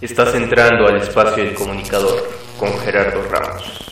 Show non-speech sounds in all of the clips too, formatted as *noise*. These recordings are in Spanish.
Estás entrando al espacio del comunicador con Gerardo Ramos.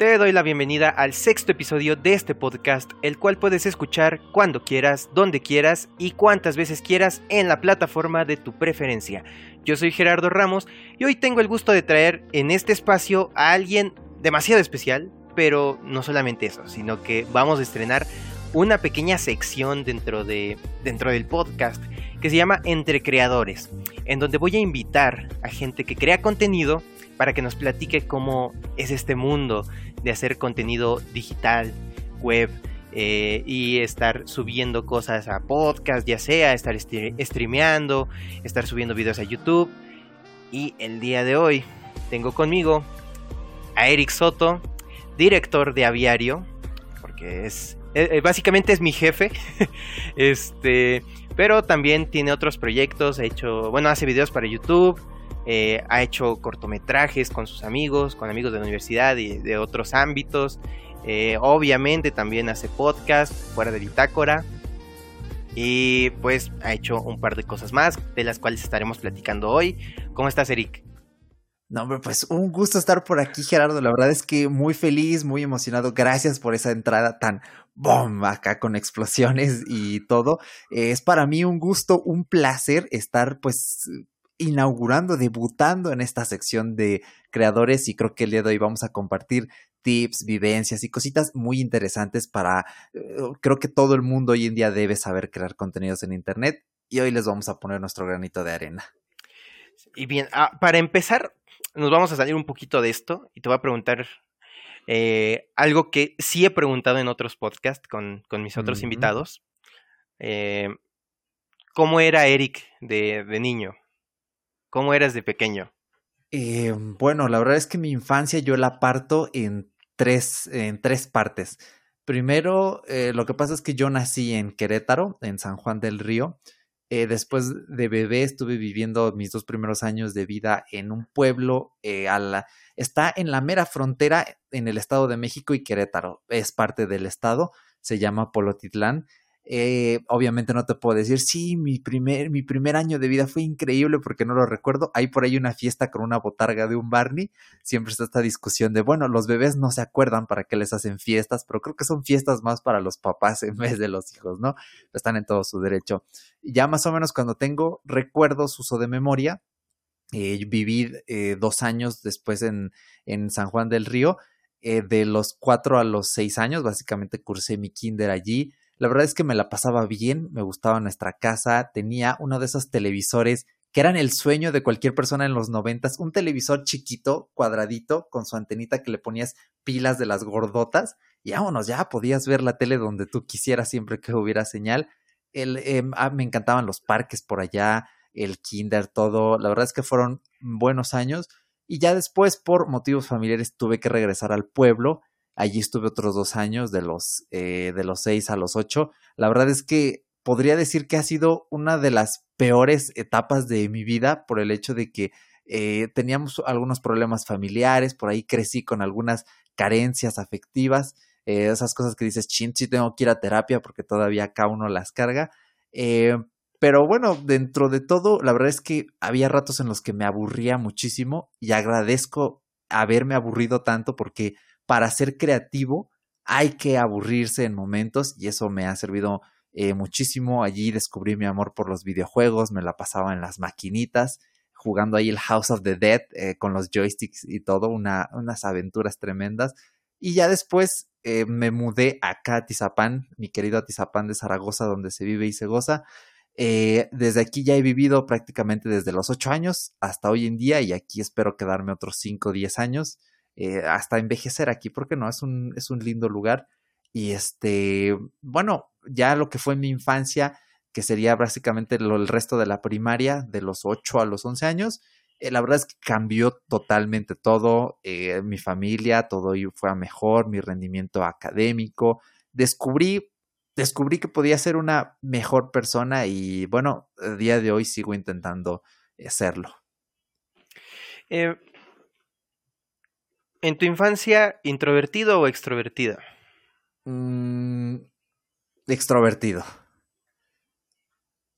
Te doy la bienvenida al sexto episodio de este podcast, el cual puedes escuchar cuando quieras, donde quieras y cuantas veces quieras en la plataforma de tu preferencia. Yo soy Gerardo Ramos y hoy tengo el gusto de traer en este espacio a alguien demasiado especial, pero no solamente eso, sino que vamos a estrenar una pequeña sección dentro, de, dentro del podcast que se llama Entre Creadores, en donde voy a invitar a gente que crea contenido para que nos platique cómo es este mundo de hacer contenido digital, web, eh, y estar subiendo cosas a podcast, ya sea estar streameando, estar subiendo videos a YouTube. Y el día de hoy tengo conmigo a Eric Soto, director de Aviario, porque es eh, eh, básicamente es mi jefe. *laughs* este, pero también tiene otros proyectos, ha hecho, bueno, hace videos para YouTube, eh, ha hecho cortometrajes con sus amigos, con amigos de la universidad y de otros ámbitos. Obviamente también hace podcast fuera de Bitácora. Y pues ha hecho un par de cosas más, de las cuales estaremos platicando hoy. ¿Cómo estás, Eric? No, hombre, pues un gusto estar por aquí, Gerardo. La verdad es que muy feliz, muy emocionado. Gracias por esa entrada tan bomba acá con explosiones y todo. es para mí un gusto, un placer estar pues inaugurando, debutando en esta sección de creadores y creo que el día de hoy vamos a compartir tips, vivencias y cositas muy interesantes para, eh, creo que todo el mundo hoy en día debe saber crear contenidos en Internet y hoy les vamos a poner nuestro granito de arena. Y bien, ah, para empezar, nos vamos a salir un poquito de esto y te voy a preguntar eh, algo que sí he preguntado en otros podcasts con, mis otros invitados. Eh, ¿Cómo era Eric de, de niño? ¿Cómo eras de pequeño? Eh, bueno, la verdad es que mi infancia yo la parto en tres, en tres partes. Primero, lo que pasa es que yo nací en Querétaro, en San Juan del Río. Eh, después de bebé estuve viviendo mis dos primeros años de vida en un pueblo, está en la mera frontera en el Estado de México y Querétaro. Es parte del estado, se llama Polotitlán eh, obviamente no te puedo decir, sí, mi primer, mi primer año de vida fue increíble porque no lo recuerdo. Hay por ahí una fiesta con una botarga de un Barney. Siempre está esta discusión de, bueno, los bebés no se acuerdan para qué les hacen fiestas, pero creo que son fiestas más para los papás en vez de los hijos, ¿no? Están en todo su derecho. Ya más o menos cuando tengo recuerdos, uso de memoria, eh, viví eh, dos años después en, en San Juan del Río. de los cuatro a los seis años, básicamente cursé mi kinder allí la verdad es que me la pasaba bien, me gustaba nuestra casa, tenía uno de esos televisores que eran el sueño de cualquier persona en los noventas, un televisor chiquito, cuadradito, con su antenita que le ponías pilas de las gordotas, y vámonos, ya podías ver la tele donde tú quisieras siempre que hubiera señal. El, em, ah, me encantaban los parques por allá, el kinder, todo. La verdad es que fueron buenos años. Y ya después, por motivos familiares, tuve que regresar al pueblo Allí estuve otros dos años, de los, eh, de los seis a los ocho. La verdad es que podría decir que ha sido una de las peores etapas de mi vida por el hecho de que eh, teníamos algunos problemas familiares, por ahí crecí con algunas carencias afectivas, eh, esas cosas que dices, chin, sí tengo que ir a terapia porque todavía acá uno las carga. pero bueno, dentro de todo, la verdad es que había ratos en los que me aburría muchísimo y agradezco haberme aburrido tanto porque para ser creativo hay que aburrirse en momentos y eso me ha servido eh, muchísimo. Allí descubrí mi amor por los videojuegos, me la pasaba en las maquinitas, jugando ahí el House of the Dead eh, con los joysticks y todo, una, unas aventuras tremendas. Y ya después eh, me mudé acá a Tizapán, mi querido Atizapán de Zaragoza, donde se vive y se goza. desde aquí ya he vivido prácticamente desde los ocho años hasta hoy en día y aquí espero quedarme otros cinco o diez años. Eh, hasta envejecer aquí, porque no, es un, es un lindo lugar. Y este, bueno, ya lo que fue mi infancia, que sería básicamente el resto de la primaria, de los 8 a los 11 años, eh, la verdad es que cambió totalmente todo, eh, mi familia, todo fue a mejor, mi rendimiento académico, descubrí, descubrí que podía ser una mejor persona y bueno, a día de hoy sigo intentando serlo. Eh, ¿En tu infancia, introvertido o extrovertido? Mm, extrovertido.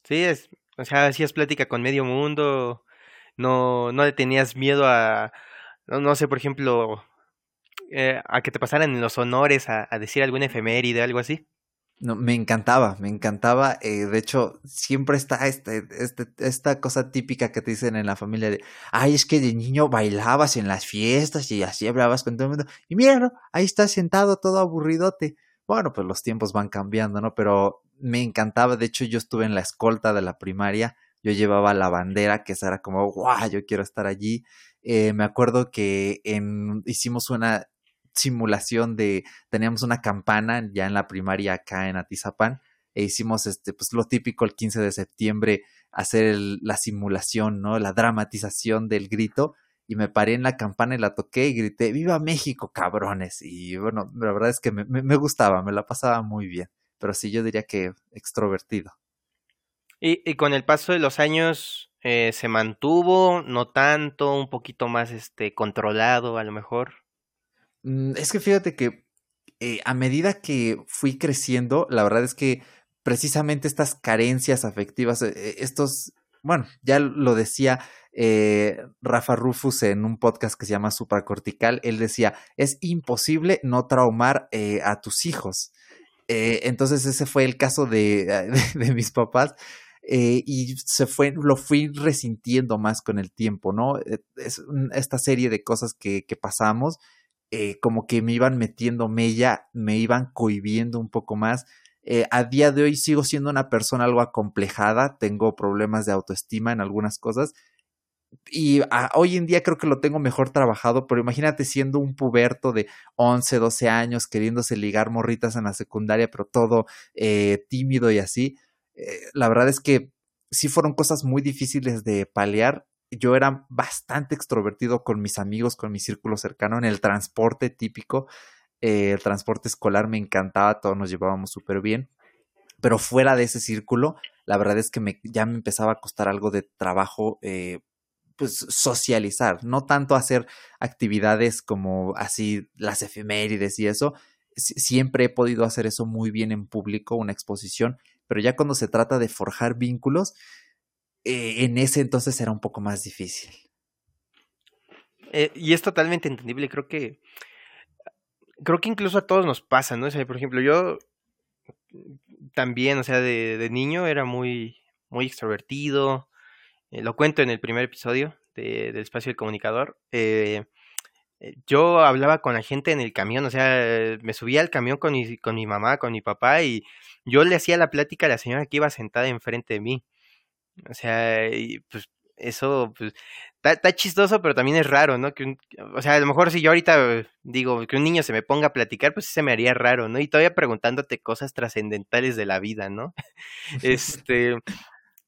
Sí, es, o sea, hacías plática con medio mundo, no, no le tenías miedo a, no, sé, por ejemplo, eh, a que te pasaran los honores a, a decir alguna efeméride, algo así. No, me encantaba, me encantaba. Eh, de hecho, siempre está este, este, esta cosa típica que te dicen en la familia de, ay, es que de niño bailabas en las fiestas y así hablabas con todo el mundo. Y míralo, ahí está sentado todo aburridote. Bueno, pues los tiempos van cambiando, ¿no? Pero me encantaba. De hecho, yo estuve en la escolta de la primaria. Yo llevaba la bandera, que era como, guau, yo quiero estar allí. Eh, me acuerdo que en, hicimos una, simulación de, teníamos una campana ya en la primaria acá en Atizapán, e hicimos este, pues lo típico el 15 de septiembre, hacer la simulación, ¿no? La dramatización del grito, y me paré en la campana y la toqué y grité, ¡Viva México, cabrones! Y bueno, la verdad es que me, me, gustaba, me la pasaba muy bien, pero sí yo diría que extrovertido. Y, y con el paso de los años, eh, se mantuvo, no tanto, un poquito más este controlado a lo mejor. Mm, es que fíjate que eh, a medida que fui creciendo, la verdad es que precisamente estas carencias afectivas, eh, eh, estos, bueno, ya lo decía Rafa Rufus en un podcast que se llama Supracortical, él decía, es imposible no traumar a tus hijos. entonces ese fue el caso de, *laughs* de, mis papás. y se fue, lo fui resintiendo más con el tiempo, ¿no? Es esta serie de cosas que, que pasamos eh, como que me iban metiendo mella, me iban cohibiendo un poco más. Eh, a día de hoy sigo siendo una persona algo acomplejada, tengo problemas de autoestima en algunas cosas y hoy en día creo que lo tengo mejor trabajado, pero imagínate siendo un puberto de 11, 12 años, queriéndose ligar morritas en la secundaria, pero todo eh, tímido y así. la verdad es que sí fueron cosas muy difíciles de paliar yo era bastante extrovertido con mis amigos, con mi círculo cercano, en el transporte típico. Eh, el transporte escolar me encantaba, todos nos llevábamos súper bien. Pero fuera de ese círculo, la verdad es que me, ya me empezaba a costar algo de trabajo, eh, pues socializar, no tanto hacer actividades como así las efemérides y eso. siempre he podido hacer eso muy bien en público, una exposición, pero ya cuando se trata de forjar vínculos, eh, en ese entonces era un poco más difícil. Eh, y es totalmente entendible, creo que creo que incluso a todos nos pasa, ¿no? O sea, por ejemplo, yo también, o sea, de, niño era muy, muy extrovertido, eh, lo cuento en el primer episodio de, del espacio del comunicador. yo hablaba con la gente en el camión, o sea, me subía al camión con mi, con mi mamá, con mi papá, y yo le hacía la plática a la señora que iba sentada enfrente de mí. O sea, y pues eso, pues, está, chistoso, pero también es raro, ¿no? Que o sea, a lo mejor si yo ahorita digo que un niño se me ponga a platicar, pues se me haría raro, ¿no? Y todavía preguntándote cosas trascendentales de la vida, ¿no? *laughs* este,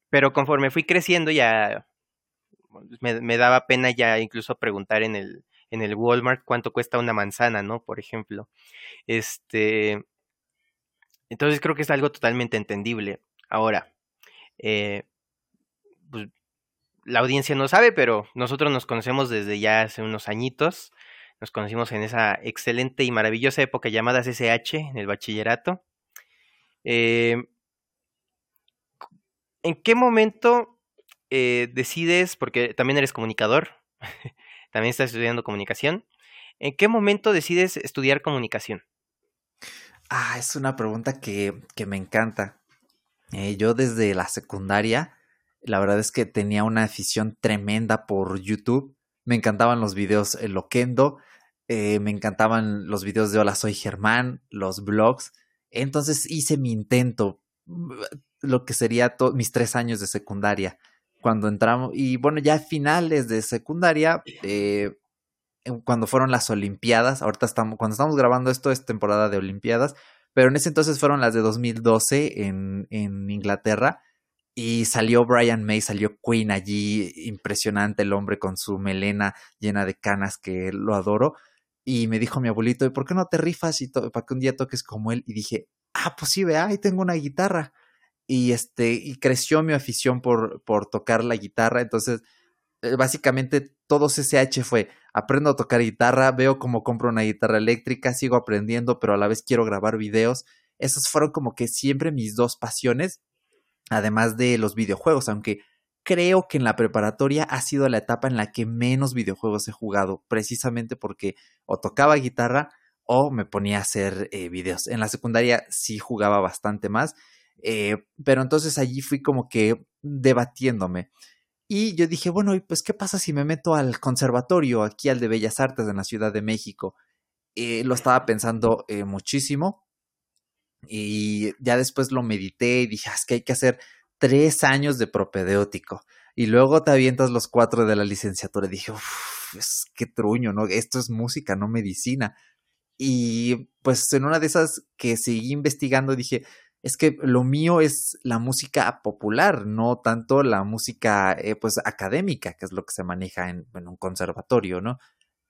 pero conforme fui creciendo ya me, me, daba pena ya incluso preguntar en el, en el Walmart cuánto cuesta una manzana, ¿no? Por ejemplo. Este, entonces creo que es algo totalmente entendible. Ahora, eh, pues, la audiencia no sabe, pero nosotros nos conocemos desde ya hace unos añitos. Nos conocimos en esa excelente y maravillosa época llamada SH, en el bachillerato. Eh, ¿En qué momento eh, decides, porque también eres comunicador, *laughs* también estás estudiando comunicación, ¿en qué momento decides estudiar comunicación? Ah, es una pregunta que, que me encanta. Eh, yo desde la secundaria la verdad es que tenía una afición tremenda por YouTube. Me encantaban los videos en Loquendo, eh, me encantaban los videos de Hola, soy Germán, los blogs. Entonces hice mi intento, mm, lo que sería mis tres años de secundaria. Cuando entramos, y bueno, ya finales de secundaria, eh, cuando fueron las Olimpiadas, ahorita estamos, cuando estamos grabando esto es temporada de Olimpiadas, pero en ese entonces fueron las de 2012 en, en Inglaterra y salió Brian May, salió Queen allí, impresionante el hombre con su melena llena de canas que lo adoro. Y me dijo mi abuelito, ¿y por qué no te rifas y para que un día toques como él? Y dije, ah, pues sí, vea, ahí tengo una guitarra. Y este, y creció mi afición por, por tocar la guitarra. Entonces, eh, básicamente todo CCH fue, aprendo a tocar guitarra, veo cómo compro una guitarra eléctrica, sigo aprendiendo, pero a la vez quiero grabar videos. Esas fueron como que siempre mis dos pasiones, además de los videojuegos, aunque creo que en la preparatoria ha sido la etapa en la que menos videojuegos he jugado, precisamente porque o tocaba guitarra o me ponía a hacer eh, videos. En la secundaria sí jugaba bastante más, eh, pero entonces allí fui como que debatiéndome. Y yo dije, bueno, pues qué pasa si me meto al conservatorio, aquí al de Bellas Artes en la Ciudad de México? Eh, lo estaba pensando muchísimo y ya después lo medité y dije, ah, es que hay que hacer tres años de propedéutico y luego te avientas los cuatro de la licenciatura. Y dije, uff, es que truño, ¿no? Esto es música, no medicina. Y pues en una de esas que seguí investigando dije, es que lo mío es la música popular, no tanto la música eh, pues académica, que es lo que se maneja en, un conservatorio, ¿no?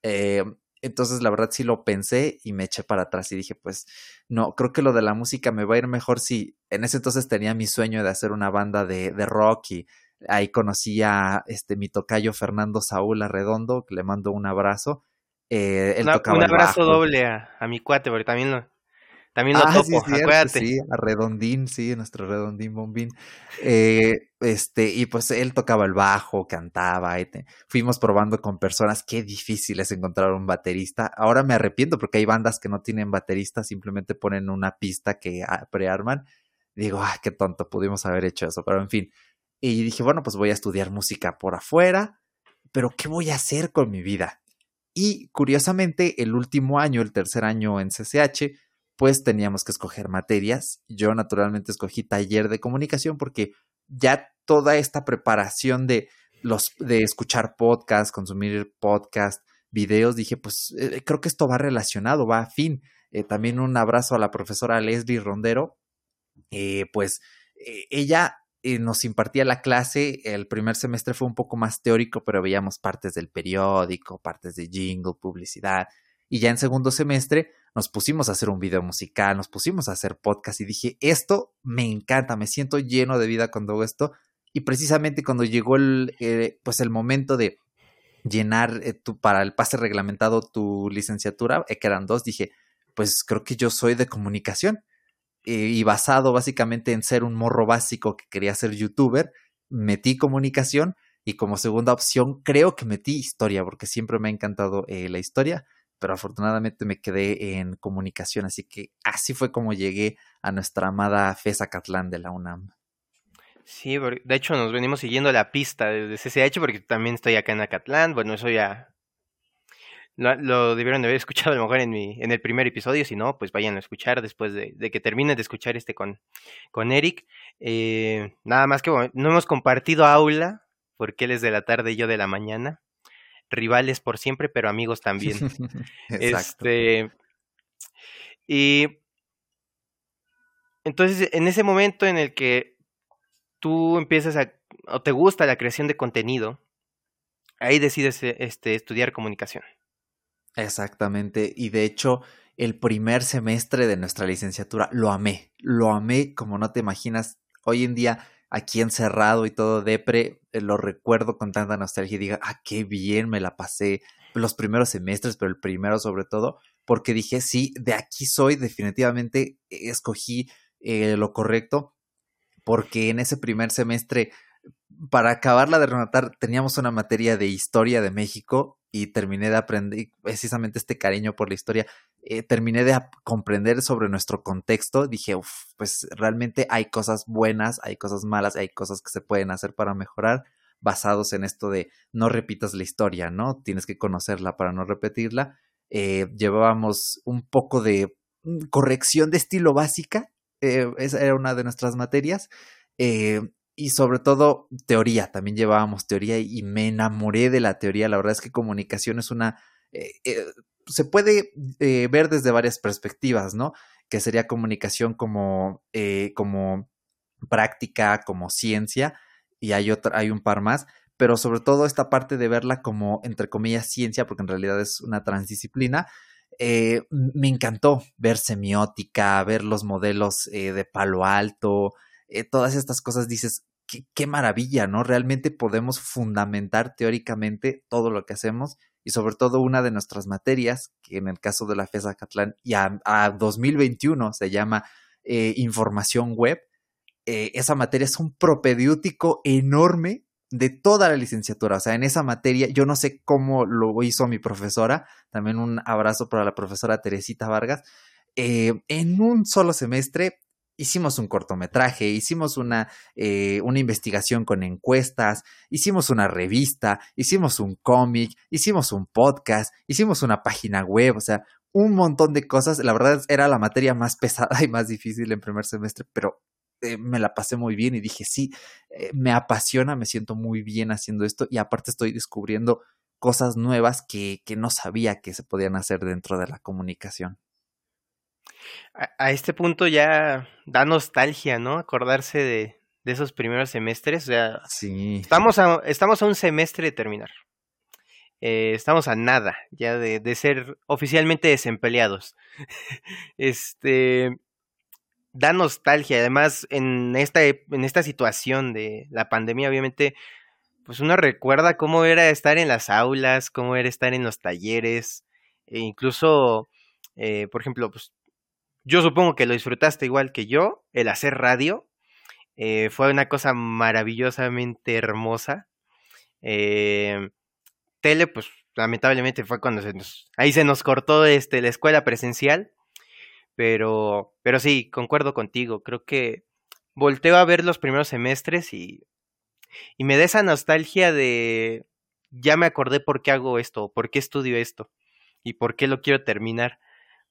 Eh, entonces, la verdad sí lo pensé y me eché para atrás y dije, pues, no, creo que lo de la música me va a ir mejor si en ese entonces tenía mi sueño de hacer una banda de, de rock y ahí conocí a este, mi tocayo Fernando Saúl Arredondo, que le mando un abrazo. Eh, un abrazo doble a, a, mi cuate, porque también lo, también lo ah, topo, sí, acuérdate. Sí, a Redondín, sí, nuestro Redondín Bombín. Eh, este, y pues él tocaba el bajo, cantaba, fuimos probando con personas, qué difícil es encontrar un baterista. Ahora me arrepiento porque hay bandas que no tienen baterista, simplemente ponen una pista que prearman. Digo, ay, qué tonto, pudimos haber hecho eso, pero en fin. Y dije, bueno, pues voy a estudiar música por afuera, pero ¿qué voy a hacer con mi vida? Y curiosamente, el último año, el tercer año en CCH, pues teníamos que escoger materias. Yo naturalmente escogí taller de comunicación porque ya toda esta preparación de los de escuchar podcast, consumir podcast, videos, dije, pues eh, creo que esto va relacionado, va a fin. Eh, también un abrazo a la profesora Leslie Rondero. Eh, pues ella nos impartía la clase, el primer semestre fue un poco más teórico, pero veíamos partes del periódico, partes de jingle, publicidad, y ya en segundo semestre nos pusimos a hacer un video musical, nos pusimos a hacer podcast y dije, esto me encanta, me siento lleno de vida cuando hago esto. Y precisamente cuando llegó el, eh, pues el momento de llenar eh, tu, para el pase reglamentado tu licenciatura, eh, que eran dos, dije, pues creo que yo soy de comunicación. y basado básicamente en ser un morro básico que quería ser youtuber, metí comunicación y como segunda opción creo que metí historia, porque siempre me ha encantado la historia pero afortunadamente me quedé en comunicación, así que así fue como llegué a nuestra amada FESA Catlán de la UNAM. Sí, de hecho nos venimos siguiendo la pista de CCH porque también estoy acá en Acatlán, bueno, eso ya lo, debieron de haber escuchado a lo mejor en, mi, en el primer episodio, si no, pues vayan a escuchar después de, que termine de escuchar este con, con Eric. Eh, nada más que no hemos compartido aula, porque él es de la tarde y yo de la mañana rivales por siempre, pero amigos también. *laughs* *laughs* este. Y entonces, en ese momento en el que tú empiezas a, o te gusta la creación de contenido, ahí decides eh, este, estudiar comunicación. Exactamente, y de hecho, el primer semestre de nuestra licenciatura lo amé, lo amé como no te imaginas. Hoy en día aquí encerrado y todo depre, eh, lo recuerdo con tanta nostalgia y diga, ah, qué bien me la pasé los primeros semestres, pero el primero sobre todo, porque dije, sí, de aquí soy, definitivamente escogí eh, lo correcto, porque en ese primer semestre, para acabarla de rematar, teníamos una materia de historia de México y terminé de aprender precisamente este cariño por la historia eh, terminé de comprender sobre nuestro contexto, dije, pues realmente hay cosas buenas, hay cosas malas, hay cosas que se pueden hacer para mejorar basados en esto de no repitas la historia, ¿no? Tienes que conocerla para no repetirla. Eh, llevábamos un poco de mm, corrección de estilo básica, eh, esa era una de nuestras materias, y sobre todo teoría, también llevábamos teoría y me enamoré de la teoría, la verdad es que comunicación es una se puede eh, ver desde varias perspectivas, ¿no? Que sería comunicación como, eh, como práctica, como ciencia, y hay, otra, hay un par más, pero sobre todo esta parte de verla como, entre comillas, ciencia, porque en realidad es una transdisciplina, eh, me encantó ver semiótica, ver los modelos de palo alto, todas estas cosas, dices, qué, maravilla, ¿no? Realmente podemos fundamentar teóricamente todo lo que hacemos y sobre todo una de nuestras materias, que en el caso de la FESA Catlán y a, 2021 se llama eh, información web, eh, esa materia es un propedéutico enorme de toda la licenciatura. O sea, en esa materia, yo no sé cómo lo hizo mi profesora, también un abrazo para la profesora Teresita Vargas. Eh, en un solo semestre hicimos un cortometraje, hicimos una, eh, una investigación con encuestas, hicimos una revista, hicimos un cómic, hicimos un podcast, hicimos una página web, o sea, un montón de cosas. La verdad era la materia más *laughs* pesada y más difícil en primer semestre, pero eh, me la pasé muy bien y dije, sí, eh, me apasiona, me siento muy bien haciendo esto y aparte estoy descubriendo cosas nuevas que, que no sabía que se podían hacer dentro de la comunicación a, este punto ya da nostalgia, ¿no? Acordarse de, de esos primeros semestres. O sea, sí. estamos, a, estamos a un semestre de terminar. Eh, estamos a nada ya de, de ser oficialmente desempleados. *laughs* este da nostalgia. Además, en esta, en esta situación de la pandemia, obviamente, pues uno recuerda cómo era estar en las aulas, cómo era estar en los talleres, e incluso, eh, por ejemplo, pues yo supongo que lo disfrutaste igual que yo, el hacer radio. Eh, fue una cosa maravillosamente hermosa. Eh, tele, pues lamentablemente fue cuando se nos, ahí se nos cortó este, la escuela presencial. Pero, pero sí, concuerdo contigo. Creo que volteo a ver los primeros semestres y, y me da esa nostalgia de ya me acordé por qué hago esto, por qué estudio esto y por qué lo quiero terminar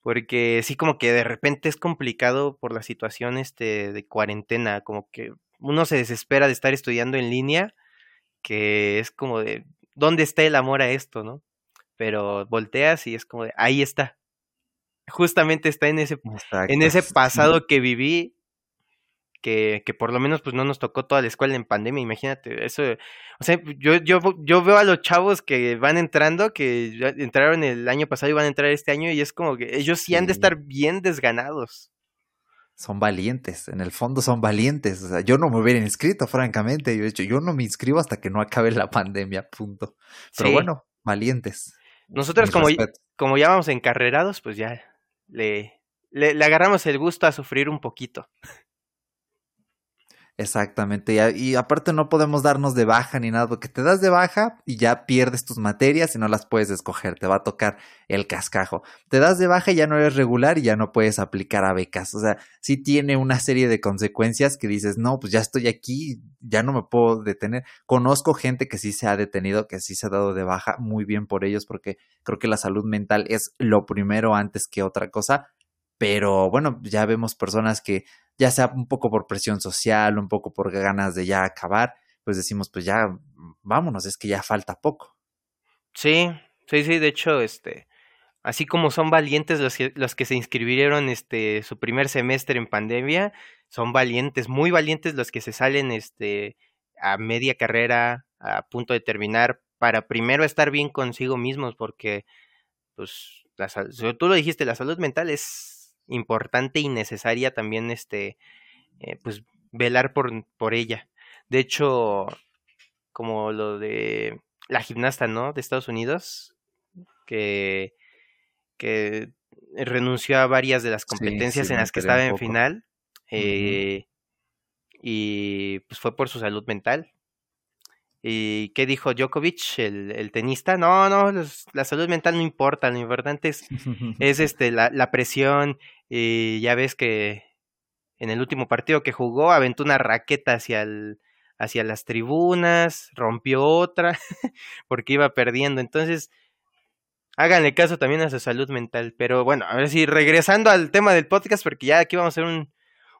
porque sí como que de repente es complicado por la situación este de cuarentena, como que uno se desespera de estar estudiando en línea, que es como de ¿dónde está el amor a esto, no? Pero volteas y es como de ahí está. Justamente está en ese en ese pasado que viví que, que, por lo menos pues no nos tocó toda la escuela en pandemia, imagínate, eso, o sea, yo, yo, yo veo a los chavos que van entrando, que entraron el año pasado y van a entrar este año y es como que ellos sí han de estar bien desganados. Son valientes, en el fondo son valientes, o sea, yo no me hubiera inscrito, francamente, yo he dicho, yo no me inscribo hasta que no acabe la pandemia, punto. Pero bueno, valientes. Nosotros como, como ya vamos encarrerados, pues ya le, le, le agarramos el gusto a sufrir un poquito. Exactamente, y, aparte no podemos darnos de baja ni nada, porque te das de baja y ya pierdes tus materias y no las puedes escoger, te va a tocar el cascajo. Te das de baja y ya no eres regular y ya no puedes aplicar a becas. O sea, sí tiene una serie de consecuencias que dices, no, pues ya estoy aquí, ya no me puedo detener. Conozco gente que sí se ha detenido, que sí se ha dado de baja, muy bien por ellos, porque creo que la salud mental es lo primero antes que otra cosa. Pero bueno, ya vemos personas que ya sea un poco por presión social, un poco por ganas de ya acabar, pues decimos, pues ya vámonos, es que ya falta poco. Sí, sí, sí, de hecho, este, así como son valientes los que, los que se inscribieron este su primer semestre en pandemia, son valientes, muy valientes los que se salen este a media carrera, a punto de terminar, para primero estar bien consigo mismos, porque pues la, tú lo dijiste, la salud mental es importante y necesaria también este eh, pues velar por, por ella. De hecho, como lo de la gimnasta, ¿no? De Estados Unidos, que, que renunció a varias de las competencias en las que estaba en final. Eh, y pues fue por su salud mental. ¿Y qué dijo Djokovic, el, el tenista? No, no, la salud mental no importa, lo importante es, *laughs* es este, la, la, presión. Y ya ves que en el último partido que jugó aventó una raqueta hacia, el, hacia las tribunas, rompió otra, *laughs* porque iba perdiendo. Entonces, háganle caso también a su salud mental. Pero bueno, a ver si regresando al tema del podcast, porque ya aquí vamos a hacer un,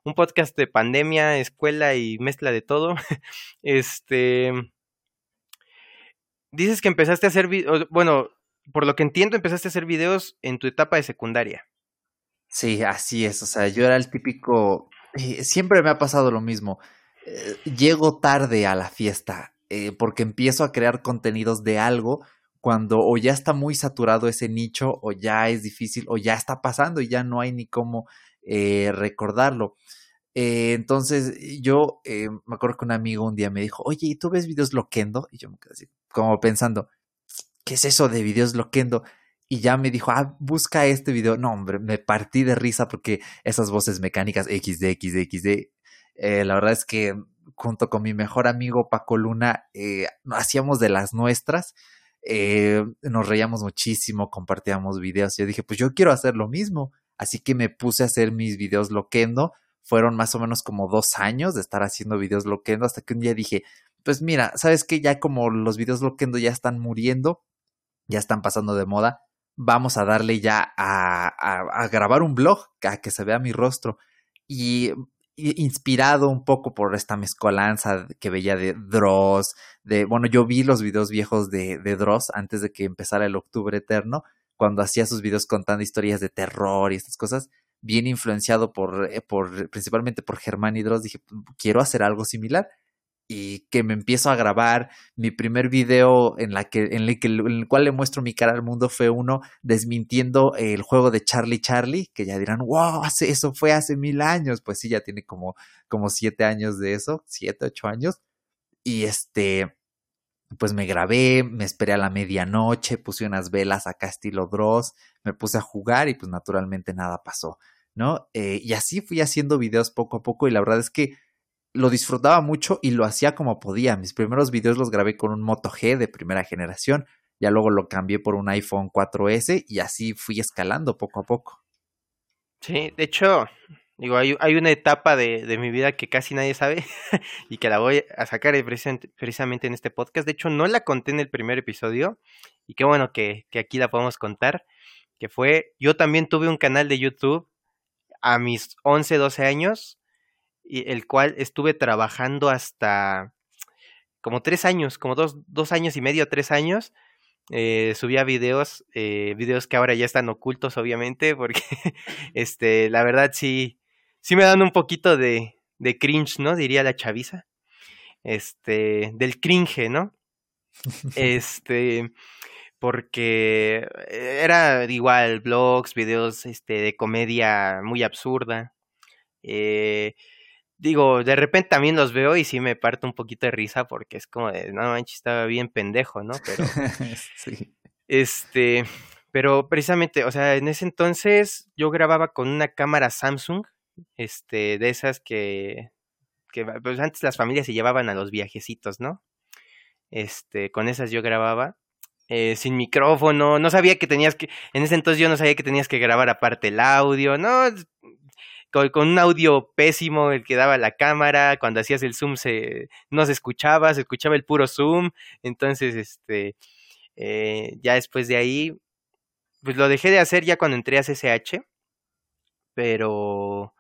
un podcast de pandemia, escuela y mezcla de todo. *laughs* este dices que empezaste a hacer, bueno, por lo que entiendo, empezaste a hacer videos en tu etapa de secundaria. Sí, así es. O sea, yo era el típico. Eh, siempre me ha pasado lo mismo. Eh, llego tarde a la fiesta eh, porque empiezo a crear contenidos de algo cuando o ya está muy saturado ese nicho o ya es difícil o ya está pasando y ya no hay ni cómo recordarlo. Eh, entonces yo eh, me acuerdo que un amigo un día me dijo, oye, ¿y tú ves videos loquendo? Y yo me quedé así como pensando, ¿qué es eso de videos loquendo? Y ya me dijo, ah, busca este video. No, hombre, me partí de risa porque esas voces mecánicas XD, XD, XD. Eh, la verdad es que junto con mi mejor amigo Paco Luna, eh, hacíamos de las nuestras. Nos reíamos muchísimo, compartíamos videos. Yo dije, pues yo quiero hacer lo mismo. Así que me puse a hacer mis videos loquendo. Fueron más o menos como dos años de estar haciendo videos loquendo hasta que un día dije, pues mira, ¿sabes qué? Ya como los videos loquendo ya están muriendo, ya están pasando de moda, vamos a darle ya a, a, grabar un blog, a que se vea mi rostro. Y inspirado un poco por esta mezcolanza que veía de Dross, de, bueno, yo vi los videos viejos de, de Dross antes de que empezara el Octubre Eterno, cuando hacía sus videos contando historias de terror y estas cosas, bien influenciado por, eh, por principalmente por Germán y Dross, dije, quiero hacer algo similar y que me empiezo a grabar. Mi primer video en, la que, en, el que, en el cual le muestro mi cara al mundo fue uno desmintiendo el juego de Charlie Charlie, que ya dirán, wow, eso fue hace mil años. Pues sí, ya tiene como, como siete años de eso, siete, ocho años. Y este, pues me grabé, me esperé a la medianoche, puse unas velas acá estilo Dross, me puse a jugar y pues naturalmente nada pasó, ¿no? Eh, y así fui haciendo videos poco a poco y la verdad es que lo disfrutaba mucho y lo hacía como podía. Mis primeros videos los grabé con un Moto G de primera generación, ya luego lo cambié por un iPhone 4S y así fui escalando poco a poco. Sí, de hecho, digo, hay, hay una etapa de, de, mi vida que casi nadie sabe *laughs* y que la voy a sacar precisamente en este podcast. De hecho, no la conté en el primer episodio y qué bueno que, que aquí la podemos contar, que fue, yo también tuve un canal de YouTube a mis 11, 12 años y el cual estuve trabajando hasta como tres años, como dos, dos años y medio, tres años. Eh, subía videos, eh, videos que ahora ya están ocultos, obviamente, porque *laughs* este, la verdad sí, sí me dan un poquito de, de cringe, ¿no? Diría la chaviza. Este, del cringe, ¿no? *laughs* Este, porque era igual, blogs, videos este, de comedia muy absurda. Eh, digo, de repente también los veo y sí me parto un poquito de risa porque es como de, no manches, estaba bien pendejo, ¿no? Pero, *laughs* sí. este, pero precisamente, o sea, en ese entonces yo grababa con una cámara Samsung, este, de esas que, que pues antes las familias se llevaban a los viajecitos, ¿no? Este, con esas yo grababa. Eh, sin micrófono, no sabía que tenías que, en ese entonces yo no sabía que tenías que grabar aparte el audio, no, con, un audio pésimo el que daba la cámara, cuando hacías el zoom se, no se escuchaba, se escuchaba el puro zoom, entonces este, eh, ya después de ahí, pues lo dejé de hacer ya cuando entré a CCH, pero,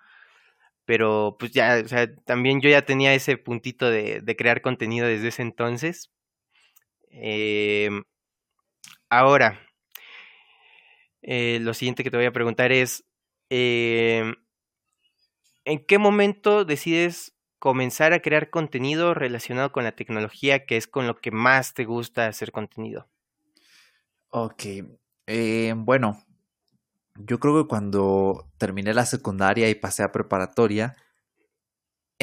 pero pues ya, o sea, también yo ya tenía ese puntito de, de crear contenido desde ese entonces. Eh, ahora, eh, lo siguiente que te voy a preguntar es, eh, ¿en qué momento decides comenzar a crear contenido relacionado con la tecnología, que es con lo que más te gusta hacer contenido? Ok, eh, bueno, yo creo que cuando terminé la secundaria y pasé a preparatoria,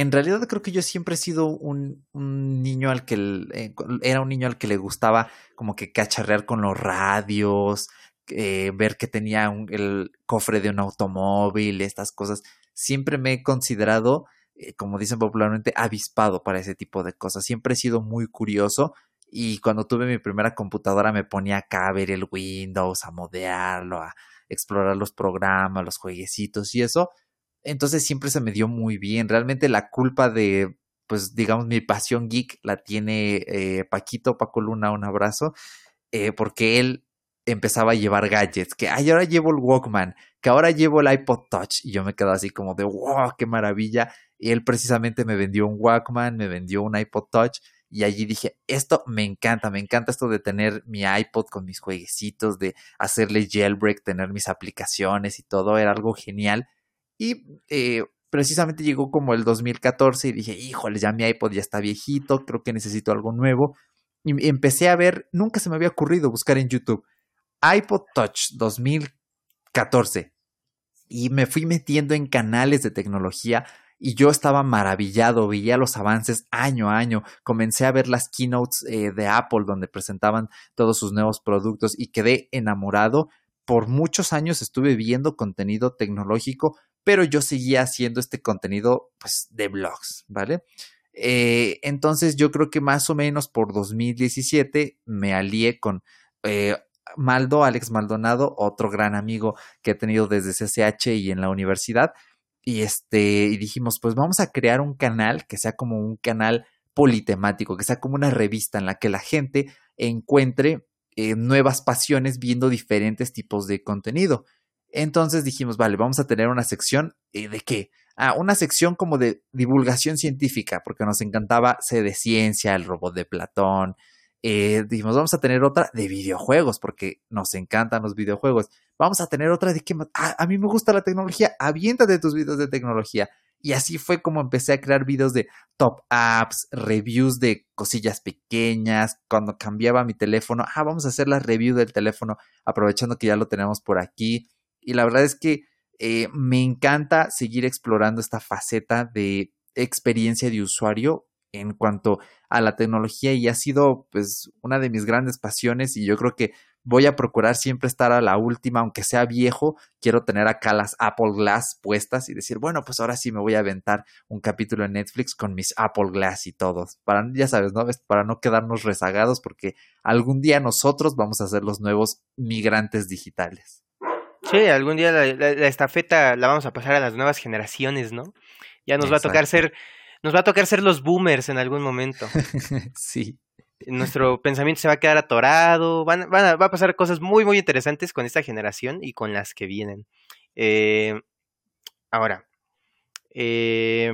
en realidad creo que yo siempre he sido un, niño al que eh, era un niño al que le gustaba como que cacharrear con los radios, eh, ver que tenía el cofre de un automóvil, estas cosas siempre me he considerado, eh, como dicen popularmente, avispado para ese tipo de cosas. Siempre he sido muy curioso y cuando tuve mi primera computadora me ponía acá a ver el Windows, a modearlo, a explorar los programas, los jueguecitos y eso. Entonces siempre se me dio muy bien. Realmente la culpa de, pues digamos, mi pasión geek la tiene eh, Paquito, Paco Luna, un abrazo, eh, porque él empezaba a llevar gadgets, que ay, ahora llevo el Walkman, que ahora llevo el iPod Touch, y yo me quedo así como de wow, qué maravilla. Y él precisamente me vendió un Walkman, me vendió un iPod Touch, y allí dije, esto me encanta, me encanta esto de tener mi iPod con mis jueguecitos, de hacerle jailbreak, tener mis aplicaciones y todo, era algo genial. Y eh, precisamente llegó como el 2014 y dije, híjole, ya mi iPod ya está viejito, creo que necesito algo nuevo. Y empecé a ver, nunca se me había ocurrido buscar en YouTube iPod Touch 2014 y me fui metiendo en canales de tecnología y yo estaba maravillado, veía los avances año a año, comencé a ver las keynotes eh, de Apple donde presentaban todos sus nuevos productos y quedé enamorado. Por muchos años estuve viendo contenido tecnológico, pero yo seguía haciendo este contenido pues de blogs, ¿vale? Eh, entonces yo creo que más o menos por 2017 me alié con eh, Maldo, Alex Maldonado, otro gran amigo que he tenido desde CCH y en la universidad, y este, y dijimos, pues vamos a crear un canal que sea como un canal politemático, que sea como una revista en la que la gente encuentre eh, nuevas pasiones viendo diferentes tipos de contenido. Entonces dijimos, vale, vamos a tener una sección eh, de qué? Ah, una sección como de divulgación científica, porque nos encantaba ser de ciencia, el robot de Platón, eh, dijimos, vamos a tener otra de videojuegos, porque nos encantan los videojuegos. Vamos a tener otra de que ah, a mí me gusta la tecnología, aviéntate tus videos de tecnología. Y así fue como empecé a crear videos de top apps, reviews de cosillas pequeñas. Cuando cambiaba mi teléfono, ah, vamos a hacer la review del teléfono, aprovechando que ya lo tenemos por aquí. Y la verdad es que eh, me encanta seguir explorando esta faceta de experiencia de usuario en cuanto a la tecnología y ha sido pues una de mis grandes pasiones y yo creo que voy a procurar siempre estar a la última, aunque sea viejo, quiero tener acá las Apple Glass puestas y decir, bueno, pues ahora sí me voy a aventar un capítulo en Netflix con mis Apple Glass y todos, para, ya sabes, ¿no? Para no quedarnos rezagados porque algún día nosotros vamos a ser los nuevos migrantes digitales. Sí, algún día la, estafeta la vamos a pasar a las nuevas generaciones, ¿no? Ya nos va a tocar ser nos va a tocar ser los boomers en algún momento. *laughs* sí. Nuestro *laughs* pensamiento se va a quedar atorado. Van, van a, va a pasar cosas muy, muy interesantes con esta generación y con las que vienen. Eh, ahora, eh,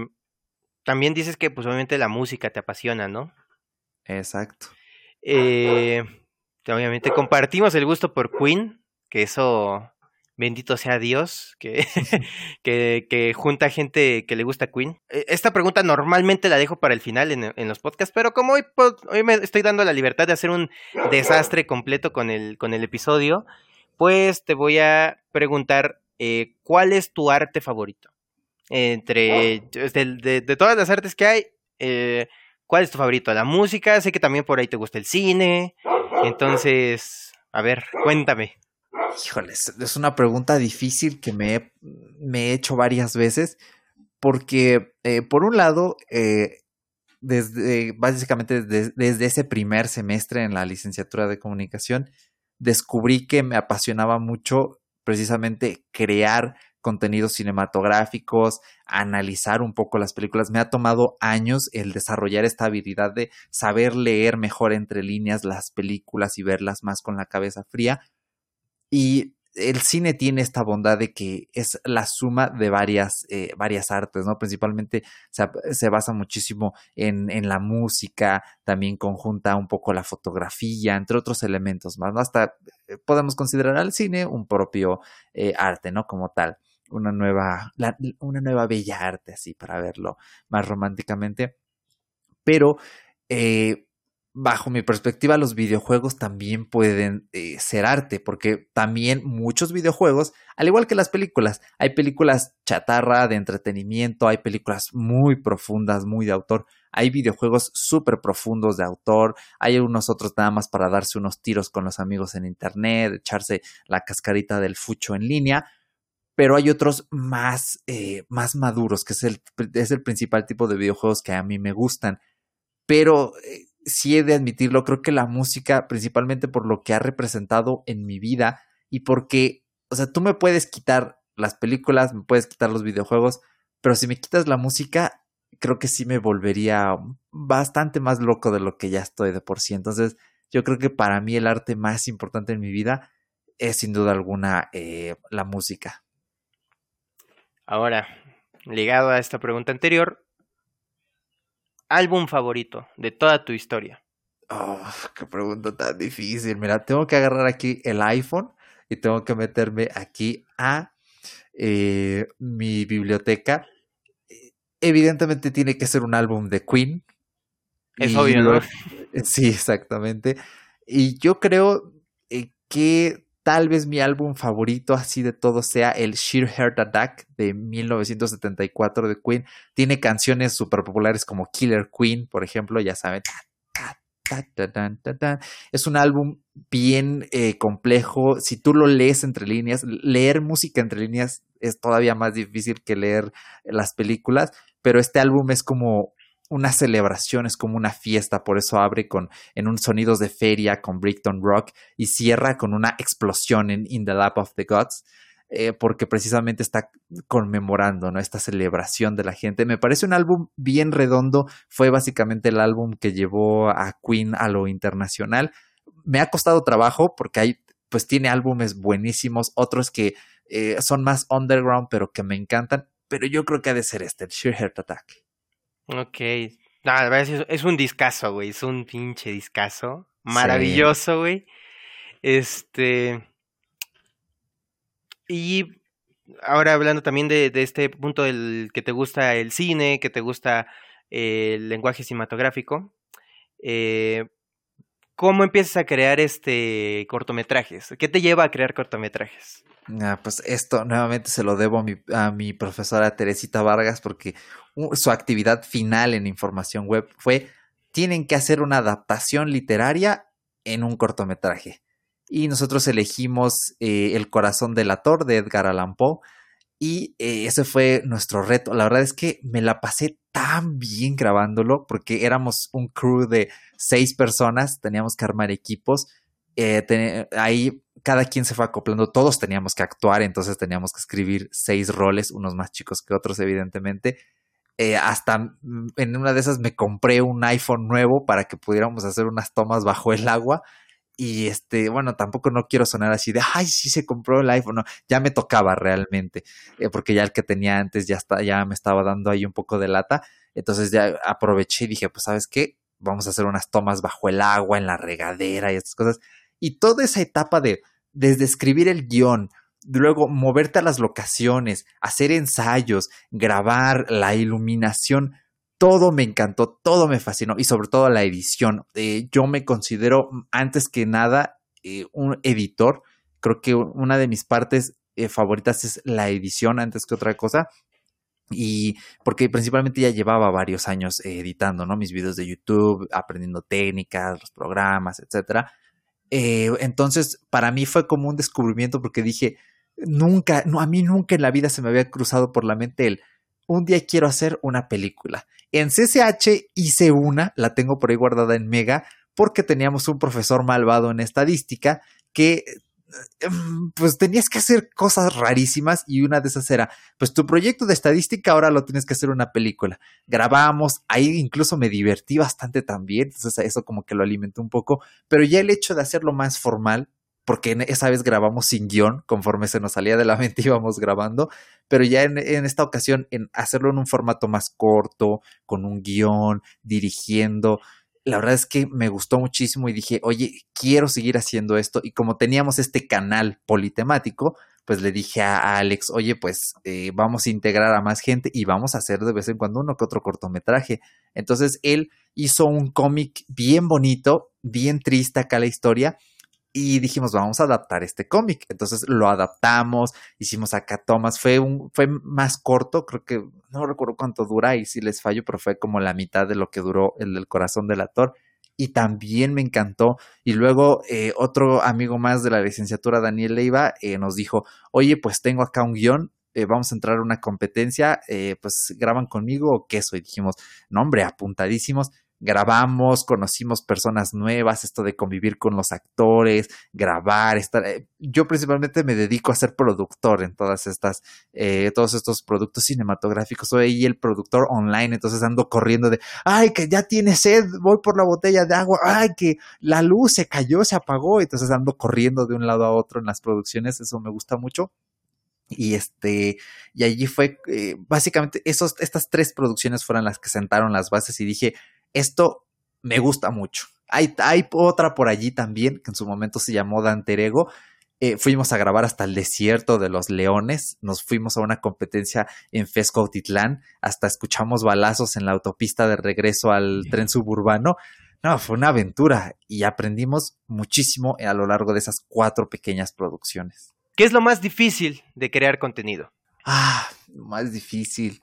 también dices que, pues, obviamente la música te apasiona, ¿no? Exacto. Eh, obviamente compartimos el gusto por Queen, que eso bendito sea Dios, que, *laughs* *laughs* que, que, junta gente que le gusta Queen. E, esta pregunta normalmente la dejo para el final en, en los podcasts, pero como hoy, hoy, me estoy dando la libertad de hacer un desastre completo con el, con el episodio, pues te voy a preguntar eh, cuál es tu arte favorito. Entre de, de, todas las artes que hay, eh, ¿cuál es tu favorito? La música, sé que también por ahí te gusta el cine, entonces, a ver, cuéntame. Híjoles, es una pregunta difícil que me he, hecho varias veces porque, eh, por un lado, eh, desde, básicamente desde, ese primer semestre en la licenciatura de comunicación, descubrí que me apasionaba mucho precisamente crear contenidos cinematográficos, analizar un poco las películas. Me ha tomado años el desarrollar esta habilidad de saber leer mejor entre líneas las películas y verlas más con la cabeza fría y el cine tiene esta bondad de que es la suma de varias, eh, varias artes, ¿no? Principalmente se, se basa muchísimo en, en, la música, también conjunta un poco la fotografía, entre otros elementos más, ¿no? Hasta eh, podemos considerar al cine un propio eh, arte, ¿no? Como tal, una nueva, una nueva bella arte, así, para verlo más románticamente. Pero eh, bajo mi perspectiva, los videojuegos también pueden eh, ser arte, porque también muchos videojuegos, al igual que las películas, hay películas chatarra de entretenimiento, hay películas muy profundas, muy de autor, hay videojuegos súper profundos de autor, hay unos otros nada más para darse unos tiros con los amigos en internet, echarse la cascarita del fucho en línea, pero hay otros más, eh, más maduros, que es el, es el principal tipo de videojuegos que a mí me gustan. Pero eh, sí he de admitirlo, creo que la música, principalmente por lo que ha representado en mi vida y porque, o sea, tú me puedes quitar las películas, me puedes quitar los videojuegos, pero si me quitas la música, creo que sí me volvería bastante más loco de lo que ya estoy de por sí. Entonces, yo creo que para mí el arte más importante en mi vida es sin duda alguna eh, la música. Ahora, ligado a esta pregunta anterior, álbum favorito de toda tu historia? Oh, qué pregunta tan difícil. Mira, tengo que agarrar aquí el iPhone y tengo que meterme aquí a eh, mi biblioteca. Evidentemente tiene que ser un álbum de Queen. Es obvio, ¿no? Sí, exactamente. Y yo creo eh, que Tal vez mi álbum favorito así de todo sea el Sheer Heart Attack de 1974 de Queen. Tiene canciones súper populares como Killer Queen, por ejemplo, ya saben. Es un álbum bien eh, complejo. Si tú lo lees entre líneas, leer música entre líneas es todavía más difícil que leer las películas, pero este álbum es como una celebración, es como una fiesta, por eso abre con en un sonidos de feria con Brickton Rock y cierra con una explosión en In the Lap of the Gods, eh, porque precisamente está conmemorando ¿no? esta celebración de la gente. Me parece un álbum bien redondo, fue básicamente el álbum que llevó a Queen a lo internacional. Me ha costado trabajo porque hay, pues tiene álbumes buenísimos, otros que eh, son más underground, pero que me encantan, pero yo creo que ha de ser este, el Sheer Heart Attack. Ok. Es, es un discazo, güey. Es un pinche discazo. Maravilloso, güey. Este. Y ahora hablando también de, de, este punto del que te gusta el cine, que te gusta el lenguaje cinematográfico. Eh, ¿Cómo empiezas a crear este cortometrajes? ¿Qué te lleva a crear cortometrajes? Ah, pues esto nuevamente se lo debo a mi, a mi profesora Teresita Vargas porque su actividad final en información web fue tienen que hacer una adaptación literaria en un cortometraje. Y nosotros elegimos eh, El corazón del ator de Edgar Allan Poe. Y eh, ese fue nuestro reto. La verdad es que me la pasé tan bien grabándolo porque éramos un crew de seis personas, teníamos que armar equipos. Eh, ahí cada quien se fue acoplando, todos teníamos que actuar, entonces teníamos que escribir seis roles, unos más chicos que otros, evidentemente. Eh, hasta mm, en una de esas me compré un iPhone nuevo para que pudiéramos hacer unas tomas bajo el agua. Y este, bueno, tampoco no quiero sonar así de, ay, sí se compró el iPhone. Ya me tocaba realmente, eh, porque ya el que tenía antes ya, está, ya me estaba dando ahí un poco de lata. Entonces ya aproveché y dije, pues, ¿sabes qué? Vamos a hacer unas tomas bajo el agua, en la regadera y estas cosas. Y toda esa etapa de, desde escribir el guion, luego moverte a las locaciones, hacer ensayos, grabar, la iluminación, todo me encantó, todo me fascinó y sobre todo la edición. Eh, yo me considero antes que nada eh, un editor. Creo que una de mis partes eh, favoritas es la edición antes que otra cosa. Y porque principalmente ya llevaba varios años editando, ¿no? Mis videos de YouTube, aprendiendo técnicas, los programas, etcétera. entonces, para mí fue como un descubrimiento porque dije, nunca, no, a mí nunca en la vida se me había cruzado por la mente el, un día quiero hacer una película. En CCH hice una, la tengo por ahí guardada en Mega, porque teníamos un profesor malvado en estadística que em, pues tenías que hacer cosas rarísimas y una de esas era, pues tu proyecto de estadística ahora lo tienes que hacer una película. Grabamos, ahí incluso me divertí bastante también, entonces eso como que lo alimentó un poco, pero ya el hecho de hacerlo más formal, porque esa vez grabamos sin guion, conforme se nos salía de la *laughs* mente íbamos grabando, pero ya en, esta ocasión, en hacerlo en un formato más corto, con un guion, dirigiendo, la verdad es que me gustó muchísimo y dije, oye, quiero seguir haciendo esto. Y como teníamos este canal politemático, pues le dije a Alex, oye, pues eh, vamos a integrar a más gente y vamos a hacer de vez en cuando uno que otro cortometraje. Entonces él hizo un cómic bien bonito, bien triste acá la historia, y dijimos, vamos a adaptar este cómic. Entonces lo adaptamos, hicimos acá tomas, fue, un, fue más corto, creo que no recuerdo cuánto dura y si les fallo, pero fue como la mitad de lo que duró el del corazón del actor. Y también me encantó. Y luego eh, otro amigo más de la licenciatura, Daniel Leiva, eh, nos dijo, oye, pues tengo acá un guion, eh, vamos a entrar a una competencia, pues graban conmigo o queso. Y dijimos, no hombre, apuntadísimos grabamos, conocimos personas nuevas, esto de convivir con los actores, grabar, estar. Eh, yo principalmente me dedico a ser productor en todas estas, eh, todos estos productos cinematográficos. Soy el productor online, entonces ando corriendo de, ay, que ya tiene sed, voy por la botella de agua, ay, que la luz se cayó, se apagó, entonces ando corriendo de un lado a otro en las producciones, eso me gusta mucho. Y este, y allí fue, eh, básicamente, esos, estas tres producciones fueron las que sentaron las bases y dije, esto me gusta mucho. Hay, hay otra por allí también, que en su momento se llamó Dante Ego. Eh, fuimos a grabar hasta el desierto de los leones, nos fuimos a una competencia en Fesco hasta escuchamos balazos en la autopista de regreso al tren suburbano. no, fue una aventura y aprendimos muchísimo a lo largo de esas cuatro pequeñas producciones. ¿Qué es lo más difícil de crear contenido? Ah, lo más difícil.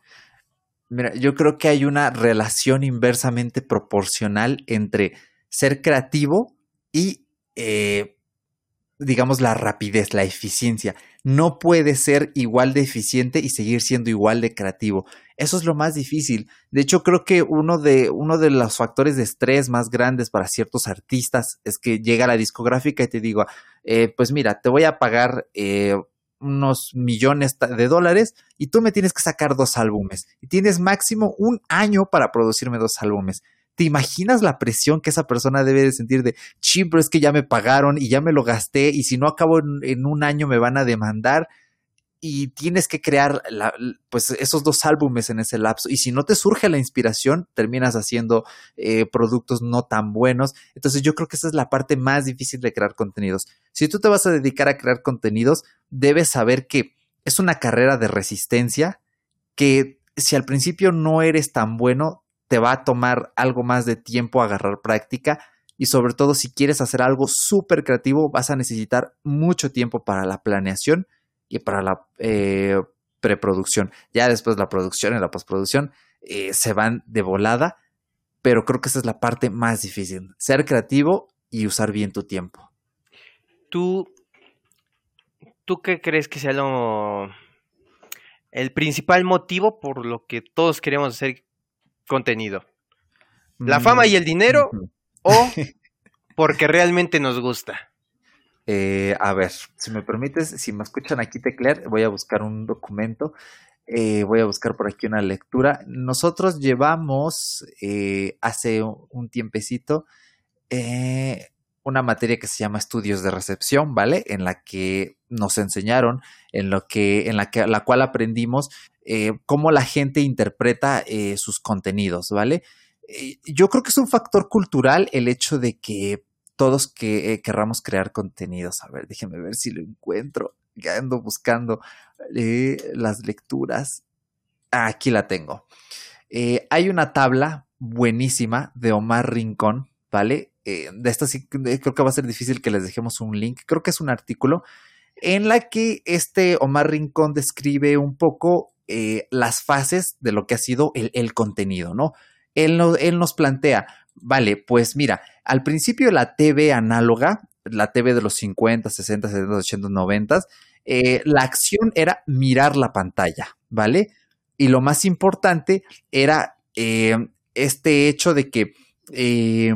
Mira, yo creo que hay una relación inversamente proporcional entre ser creativo y, eh, digamos, la rapidez, la eficiencia. No puede ser igual de eficiente y seguir siendo igual de creativo. Eso es lo más difícil. De hecho, creo que uno de, uno de los factores de estrés más grandes para ciertos artistas es que llega la discográfica y te digo, eh, pues mira, te voy a pagar eh, unos millones de dólares y tú me tienes que sacar dos álbumes. Y tienes máximo un año para producirme dos álbumes. ¿Te imaginas la presión que esa persona debe de sentir de, chim, pero es que ya me pagaron y ya me lo gasté y si no acabo en un año me van a demandar? Y tienes que crear pues esos dos álbumes en ese lapso y si no te surge la inspiración terminas haciendo eh, productos no tan buenos. Entonces yo creo que esa es la parte más difícil de crear contenidos. Si tú te vas a dedicar a crear contenidos debes saber que es una carrera de resistencia que si al principio no eres tan bueno te va a tomar algo más de tiempo agarrar práctica y sobre todo si quieres hacer algo súper creativo vas a necesitar mucho tiempo para la planeación y para la eh, preproducción. Ya después la producción y la postproducción eh, se van de volada, pero creo que esa es la parte más difícil, ser creativo y usar bien tu tiempo. ¿Tú, tú qué crees que sea lo, el principal motivo por lo que todos queremos hacer contenido? ¿La fama y el dinero o *laughs* porque realmente nos gusta? Eh, a ver, si me permites, si me escuchan aquí teclear, voy a buscar un documento. Eh, voy a buscar por aquí una lectura. Nosotros llevamos eh, hace un tiempecito una materia que se llama estudios de recepción, ¿vale? En la que nos enseñaron, en lo que, en la que, la cual aprendimos cómo la gente interpreta sus contenidos, ¿vale? yo creo que es un factor cultural el hecho de que todos que eh, querramos crear contenidos. A ver, déjenme ver si lo encuentro. Ya ando buscando eh, las lecturas. aquí la tengo. Eh, hay una tabla buenísima de Omar Rincón, ¿vale? de esta sí creo que va a ser difícil que les dejemos un link. Creo que es un artículo en la que este Omar Rincón describe un poco las fases de lo que ha sido el, el contenido, ¿no? Él, él nos plantea, vale, pues mira, al principio la TV análoga, la TV de los 50, 60, 70, 80, 90, la acción era mirar la pantalla, ¿vale? Y lo más importante era eh, este hecho de que, eh,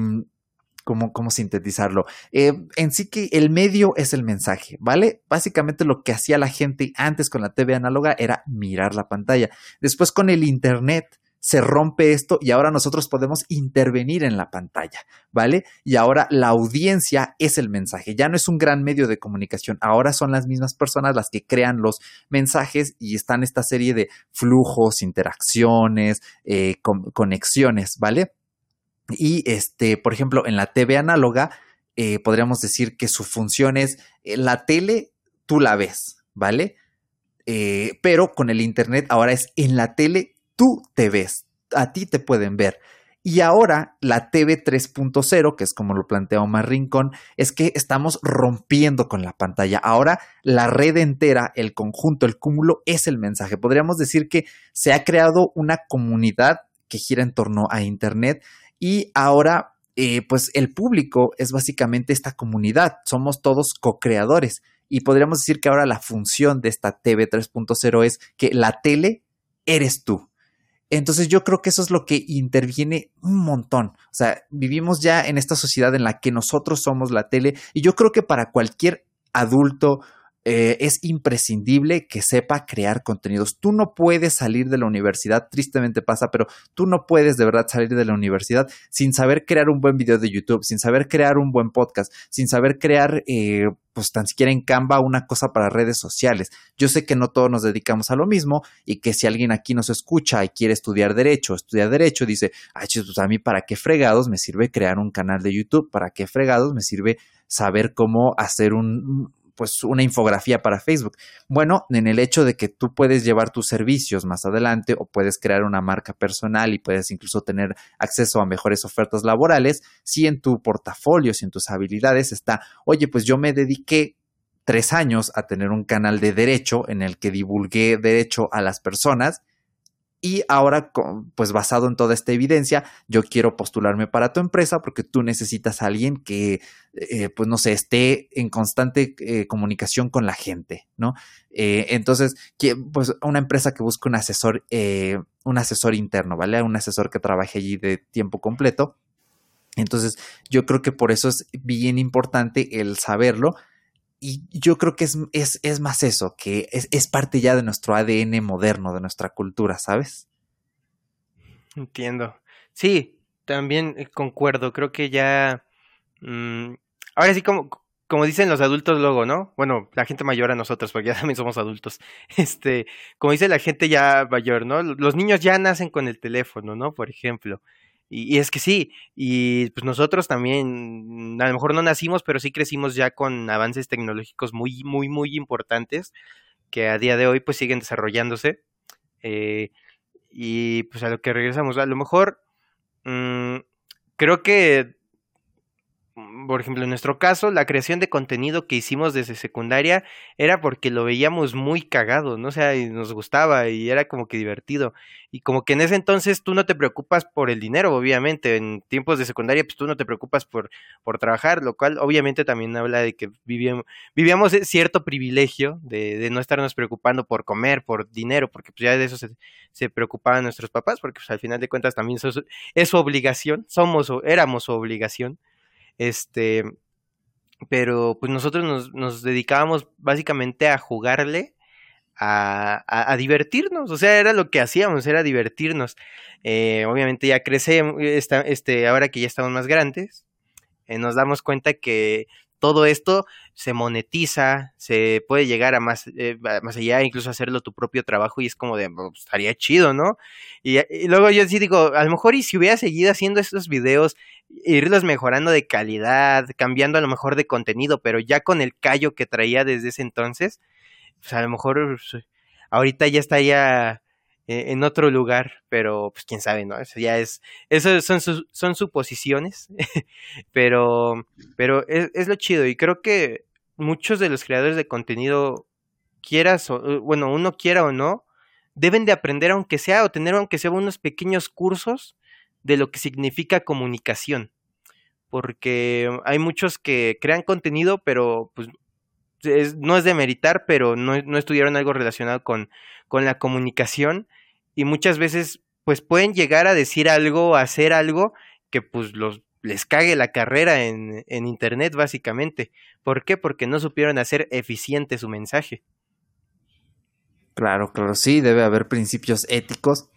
¿cómo, ¿cómo, sintetizarlo? Eh, en sí que el medio es el mensaje, ¿vale? Básicamente lo que hacía la gente antes con la TV análoga era mirar la pantalla. Después con el Internet, se rompe esto y ahora nosotros podemos intervenir en la pantalla, ¿vale? Y ahora la audiencia es el mensaje, ya no es un gran medio de comunicación, ahora son las mismas personas las que crean los mensajes y están esta serie de flujos, interacciones, eh, conexiones, ¿vale? Y este, por ejemplo, en la TV análoga, eh, podríamos decir que su función es eh, la tele, tú la ves, ¿vale? pero con el Internet ahora es en la tele tú te ves, a ti te pueden ver. Y ahora la TV 3.0, que es como lo plantea Omar Rincón, es que estamos rompiendo con la pantalla. Ahora la red entera, el conjunto, el cúmulo es el mensaje. Podríamos decir que se ha creado una comunidad que gira en torno a Internet y ahora eh, pues el público es básicamente esta comunidad. Somos todos co-creadores. Y podríamos decir que ahora la función de esta TV 3.0 es que la tele eres tú. Entonces yo creo que eso es lo que interviene un montón. O sea, vivimos ya en esta sociedad en la que nosotros somos la tele y yo creo que para cualquier adulto eh, es imprescindible que sepa crear contenidos. Tú no puedes salir de la universidad, tristemente pasa, pero tú no puedes de verdad salir de la universidad sin saber crear un buen video de YouTube, sin saber crear un buen podcast, sin saber crear, eh, pues tan siquiera en Canva una cosa para redes sociales. Yo sé que no todos nos dedicamos a lo mismo y que si alguien aquí nos escucha y quiere estudiar derecho, estudiar derecho, dice, ay, pues a mí para qué fregados me sirve crear un canal de YouTube, para qué fregados me sirve saber cómo hacer un, pues una infografía para Facebook. Bueno, en el hecho de que tú puedes llevar tus servicios más adelante o puedes crear una marca personal y puedes incluso tener acceso a mejores ofertas laborales, si en tu portafolio, si en tus habilidades está, oye, pues yo me dediqué tres años a tener un canal de derecho en el que divulgué derecho a las personas y ahora, pues basado en toda esta evidencia, yo quiero postularme para tu empresa porque tú necesitas a alguien que, eh, pues no sé, esté en constante eh, comunicación con la gente, ¿no? Eh, entonces, pues una empresa que busque un asesor, un asesor interno, ¿vale? Un asesor que trabaje allí de tiempo completo. Entonces, yo creo que por eso es bien importante el saberlo y yo creo que es, es, es más eso, que es, es, parte ya de nuestro ADN moderno, de nuestra cultura, ¿sabes? Entiendo. Sí, también eh, concuerdo. Creo que ya... Mmm, ahora sí, como, como dicen los adultos luego, ¿no? Bueno, la gente mayor a nosotros, porque ya *laughs* también somos adultos. Este, como dice la gente ya mayor, ¿no? Los niños ya nacen con el teléfono, ¿no? Por ejemplo. Y, es que sí, y pues nosotros también, a lo mejor no nacimos, pero sí crecimos ya con avances tecnológicos muy, muy, muy importantes que a día de hoy pues siguen desarrollándose. Eh, y pues a lo que regresamos, a lo mejor mmm, creo que Mm, por ejemplo, en nuestro caso, la creación de contenido que hicimos desde secundaria era porque lo veíamos muy cagado, ¿no? O sea, y nos gustaba y era como que divertido. Y como que en ese entonces tú no te preocupas por el dinero, obviamente. En tiempos de secundaria, pues tú no te preocupas por, por trabajar, lo cual obviamente también habla de que vivíamos, vivíamos cierto privilegio de, de, no estarnos preocupando por comer, por dinero, porque pues ya de eso se, se preocupaban nuestros papás, porque pues al final de cuentas también es su obligación, somos o éramos su obligación. Este, pero pues nosotros nos, nos dedicábamos básicamente a jugarle, a, a, divertirnos, o sea, era lo que hacíamos, era divertirnos. Eh, obviamente ya crecemos, este, ahora que ya estamos más grandes, eh, nos damos cuenta que todo esto se monetiza, se puede llegar a más, eh, más allá, incluso hacerlo tu propio trabajo y es como de, pues, estaría chido, ¿no? Y, y, luego yo sí digo, a lo mejor y si hubiera seguido haciendo estos videos, irlos mejorando de calidad, cambiando a lo mejor de contenido, pero ya con el callo que traía desde ese entonces, pues a lo mejor pues, ahorita ya estaría eh, en otro lugar, pero pues quién sabe, ¿no? Eso ya es, eso son, son suposiciones, *laughs* pero, pero es, es, lo chido y creo que muchos de los creadores de contenido, quieras o, eh, bueno, uno quiera o no, deben de aprender aunque sea o tener aunque sea unos pequeños cursos de lo que significa comunicación, porque hay muchos que crean contenido, pero pues no es de meritar, pero no, no estudiaron algo relacionado con, con la comunicación y muchas veces pues pueden llegar a decir algo, a hacer algo que pues los les cague la carrera en, en internet básicamente. ¿Por qué? Porque no supieron hacer eficiente su mensaje. Claro, claro, sí, debe haber principios éticos.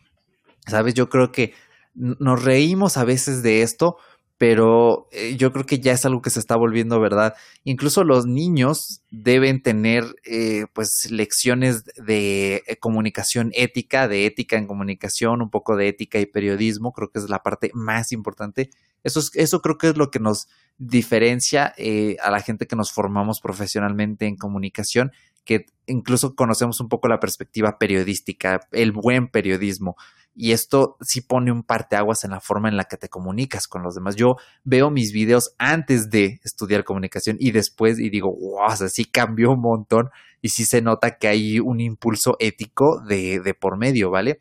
Sabes, yo creo que nos reímos a veces de esto, pero eh, yo creo que ya es algo que se está volviendo verdad. Incluso los niños deben tener eh, pues lecciones de eh, comunicación ética, de ética en comunicación, un poco de ética y periodismo, creo que es la parte más importante. Eso, es, eso creo que es lo que nos diferencia a la gente que nos formamos profesionalmente en comunicación, que incluso conocemos un poco la perspectiva periodística, el buen periodismo y esto sí pone un parteaguas en la forma en la que te comunicas con los demás. Yo veo mis videos antes de estudiar comunicación y después y digo, wow, o sea, sí cambió un montón y sí se nota que hay un impulso ético de, de por medio, ¿vale?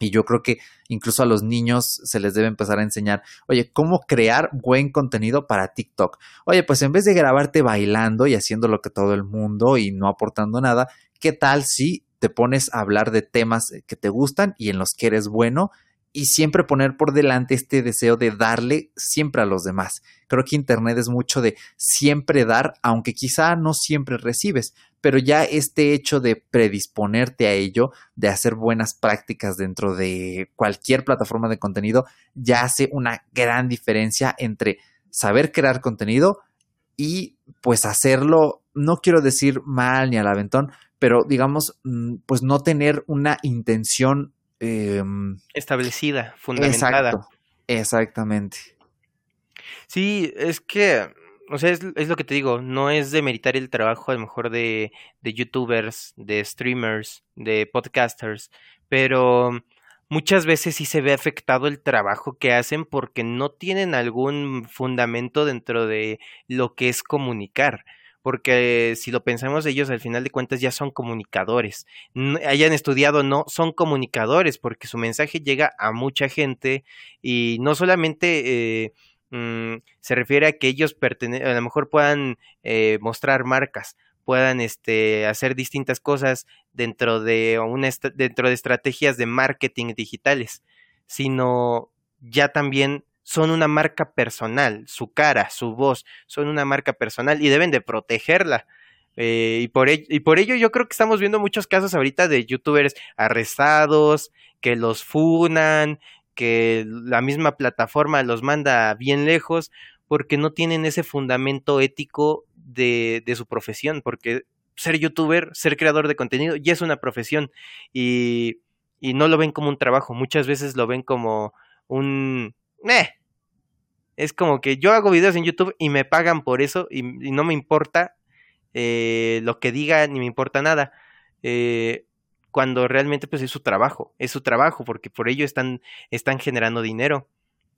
Y yo creo que incluso a los niños se les debe empezar a enseñar, oye, ¿cómo crear buen contenido para TikTok? Oye, pues en vez de grabarte bailando y haciendo lo que todo el mundo y no aportando nada, ¿qué tal si te pones a hablar de temas que te gustan y en los que eres bueno y siempre poner por delante este deseo de darle siempre a los demás. Creo que Internet es mucho de siempre dar, aunque quizá no siempre recibes, pero ya este hecho de predisponerte a ello, de hacer buenas prácticas dentro de cualquier plataforma de contenido, ya hace una gran diferencia entre saber crear contenido y pues hacerlo, no quiero decir mal ni al aventón, pero digamos, mm, pues no tener una intención em, establecida, fundamentada. exactamente. Sí, es que o sea, es, es, lo que te digo, no es de meritar el trabajo a lo mejor de, de youtubers, de streamers, de podcasters, pero muchas veces sí se ve afectado el trabajo que hacen porque no tienen algún fundamento dentro de lo que es comunicar. Porque si lo pensamos, ellos al final de cuentas ya son comunicadores. hayan estudiado no, son comunicadores porque su mensaje llega a mucha gente y no solamente eh, mm, se refiere a que ellos a lo mejor puedan eh, mostrar marcas, puedan este, hacer distintas cosas dentro de, una dentro de estrategias de marketing digitales, sino ya también son una marca personal, su cara, su voz, son una marca personal y deben de protegerla. Eh, y, por ello, y por ello yo creo que estamos viendo muchos casos ahorita de youtubers arrestados, que los funan, que la misma plataforma los manda bien lejos porque no tienen ese fundamento ético de, de su profesión, porque ser youtuber, ser creador de contenido, ya es una profesión y, y no lo ven como un trabajo, muchas veces lo ven como un... Es como que yo hago videos en YouTube y me pagan por eso y, no me importa eh, lo que diga ni me importa nada. Eh, cuando realmente pues es su trabajo, es su trabajo porque por ello están, están generando dinero.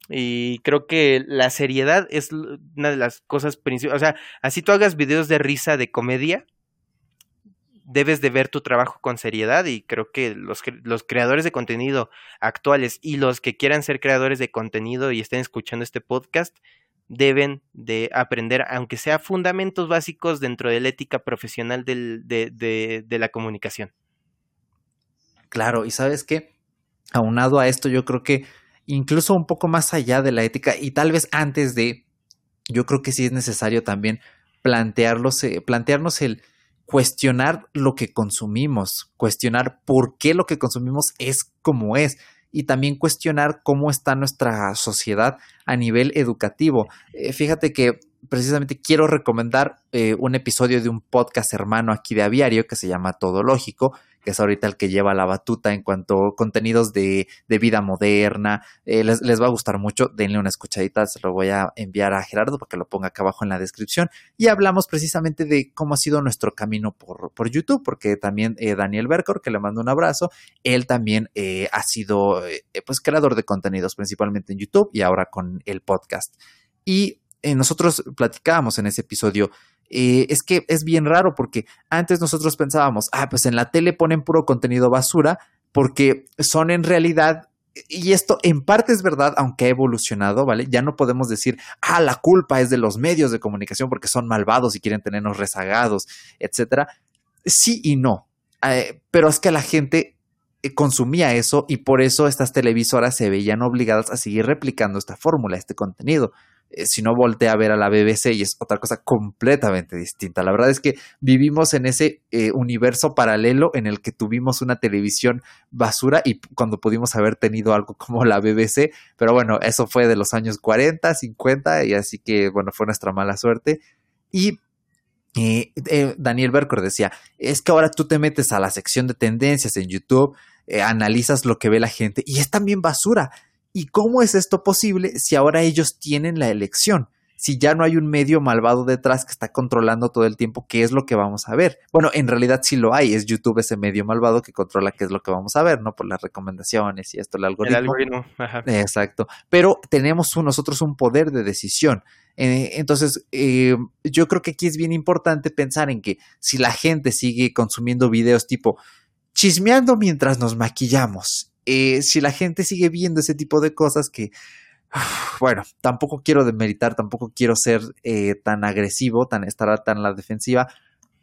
Y creo que la seriedad es una de las cosas principales. O sea, así tú hagas videos de risa, de comedia, debes de ver tu trabajo con seriedad y creo que los, los creadores de contenido actuales y los que quieran ser creadores de contenido y estén escuchando este podcast deben de aprender, aunque sea fundamentos básicos dentro de la ética profesional del, de, de, la comunicación. Claro, y sabes qué, aunado a esto, yo creo que incluso un poco más allá de la ética y tal vez antes de, yo creo que sí es necesario también plantearlos, eh, plantearnos el cuestionar lo que consumimos, cuestionar por qué lo que consumimos es como es y también cuestionar cómo está nuestra sociedad a nivel educativo. Eh, fíjate que precisamente quiero recomendar eh, un episodio de un podcast hermano aquí de Aviario que se llama Todo Lógico, que es ahorita el que lleva la batuta en cuanto a contenidos de, vida moderna. Eh, les, va a gustar mucho, denle una escuchadita, se lo voy a enviar a Gerardo para que lo ponga acá abajo en la descripción. Y hablamos precisamente de cómo ha sido nuestro camino por, por YouTube, porque también eh, Daniel Bercor, que le mando un abrazo, él también eh, ha sido pues creador de contenidos principalmente en YouTube y ahora con el podcast. Y nosotros platicábamos en ese episodio eh, es que es bien raro porque antes nosotros pensábamos, ah, pues en la tele ponen puro contenido basura porque son en realidad y esto en parte es verdad, aunque ha evolucionado, ¿vale? Ya no podemos decir, ah, la culpa es de los medios de comunicación porque son malvados y quieren tenernos rezagados, etcétera. Sí y no. Eh, pero es que la gente eh, consumía eso y por eso estas televisoras se veían obligadas a seguir replicando esta fórmula, este contenido. Eh, si no voltea a ver a la BBC y es otra cosa completamente distinta. La verdad es que vivimos en ese eh, universo paralelo en el que tuvimos una televisión basura y cuando pudimos haber tenido algo *laughs* como la BBC, pero bueno, eso fue de los años 40, 50 y así que bueno, fue nuestra mala suerte. Y eh, Daniel Bercor decía, es que ahora tú te metes a la sección de tendencias en YouTube, analizas lo que ve la gente y es también basura. ¿Y cómo es esto posible si ahora ellos tienen la elección? Si ya no hay un medio malvado detrás que está controlando todo el tiempo qué es lo que vamos a ver. Bueno, en realidad sí lo hay, es YouTube ese medio malvado que controla qué es lo que vamos a ver, ¿no? Por las recomendaciones y esto, el algoritmo. El algoritmo, ajá. Exacto. Pero tenemos nosotros un poder de decisión. Eh, entonces, eh, yo creo que aquí es bien importante pensar en que si la gente sigue consumiendo videos tipo chismeando mientras nos maquillamos eh, si la gente sigue viendo ese tipo de cosas que, *sighs* bueno, tampoco quiero demeritar, tampoco quiero ser eh, tan agresivo, tan estar tan la defensiva,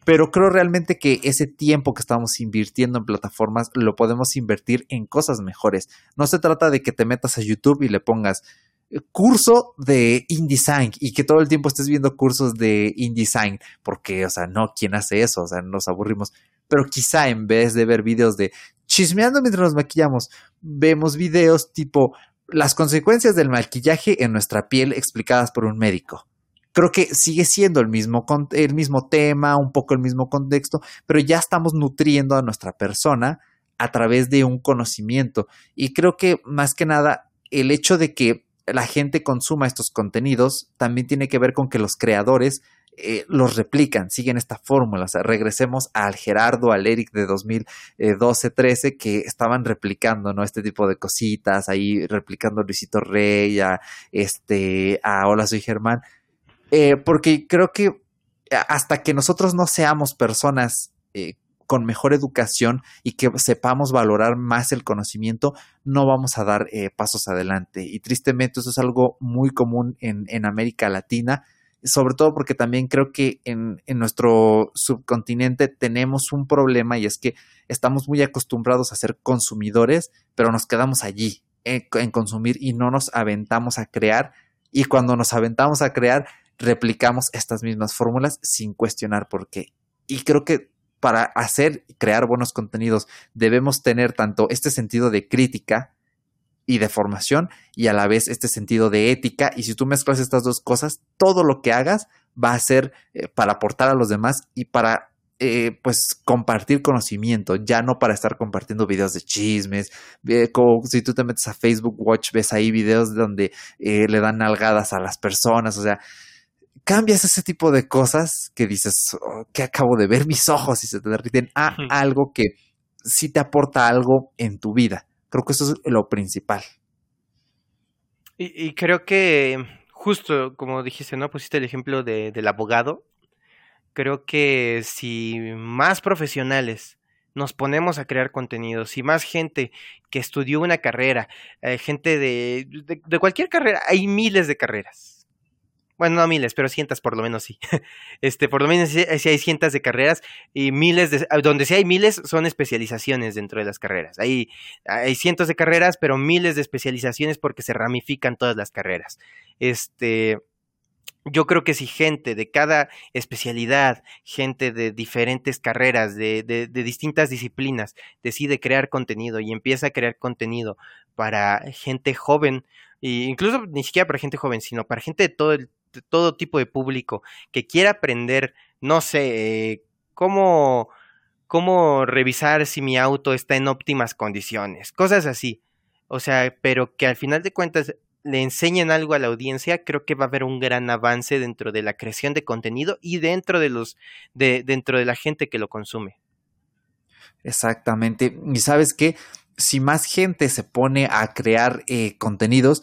pero creo realmente que ese tiempo que estamos invirtiendo en plataformas lo podemos invertir en cosas mejores. No se trata de que te metas a YouTube y le pongas eh, curso de InDesign y que todo el tiempo estés viendo cursos de InDesign, porque, o sea, no, ¿quién hace eso? O sea, nos aburrimos. Pero quizá en vez de ver videos de chismeando mientras nos maquillamos. Vemos videos tipo las consecuencias del maquillaje en nuestra piel explicadas por un médico. Creo que sigue siendo el mismo, el mismo tema, un poco el mismo contexto, pero ya estamos nutriendo a nuestra persona a través de un conocimiento. Y creo que más que nada el hecho de que la gente consuma estos contenidos también tiene que ver con que los creadores eh, los replican, siguen esta fórmula. O sea, regresemos al Gerardo, al Eric de 2012-13 que estaban replicando, ¿no? Este tipo de cositas, ahí replicando a Luisito Rey, a, este, a Hola, soy Germán. Eh, porque creo que hasta que nosotros no seamos personas eh, con mejor educación y que sepamos valorar más el conocimiento, no vamos a dar pasos adelante. Y tristemente eso es algo muy común en, en América Latina sobre todo porque también creo que en, nuestro subcontinente tenemos un problema y es que estamos muy acostumbrados a ser consumidores, pero nos quedamos allí en, en consumir y no nos aventamos a crear. Y cuando nos aventamos a crear, replicamos estas mismas fórmulas sin cuestionar por qué. Y creo que para hacer y crear buenos contenidos debemos tener tanto este sentido de crítica, y de formación y a la vez este sentido de ética. Y si tú mezclas estas dos cosas, todo lo que hagas va a ser eh, para aportar a los demás y para eh, pues compartir conocimiento, ya no para estar compartiendo videos de chismes. como si tú te metes a Facebook Watch, ves ahí videos donde eh, le dan nalgadas a las personas, o sea, cambias ese tipo de cosas que dices, oh, que acabo de ver mis ojos y se te derriten a algo que sí te aporta algo en tu vida. Creo que eso es lo principal. Y, creo que justo como dijiste, ¿no? Pusiste el ejemplo del abogado. Creo que si más profesionales nos ponemos a crear contenidos, si más gente que estudió una carrera, eh, gente de, de, cualquier carrera, hay miles de carreras bueno, no miles, pero cientos por lo menos sí. *laughs* Este, por lo menos sí, hay cientos de carreras y miles de, ah, donde sí hay miles son especializaciones dentro de las carreras. Hay, hay cientos de carreras, pero miles de especializaciones porque se ramifican todas las carreras. Este, yo creo que si gente de cada especialidad, gente de diferentes carreras, de, de, de, distintas disciplinas, decide crear contenido y empieza a crear contenido para gente joven, e incluso ni siquiera para gente joven, sino para gente de todo el todo tipo de público que quiera aprender, no sé, cómo, cómo revisar si mi auto está en óptimas condiciones, cosas así. O sea, pero que al final de cuentas le enseñen algo a la audiencia, creo que va a haber un gran avance dentro de la creación de contenido y dentro de los de, dentro de la gente que lo consume. Exactamente. Y sabes qué, si más gente se pone a crear eh, contenidos,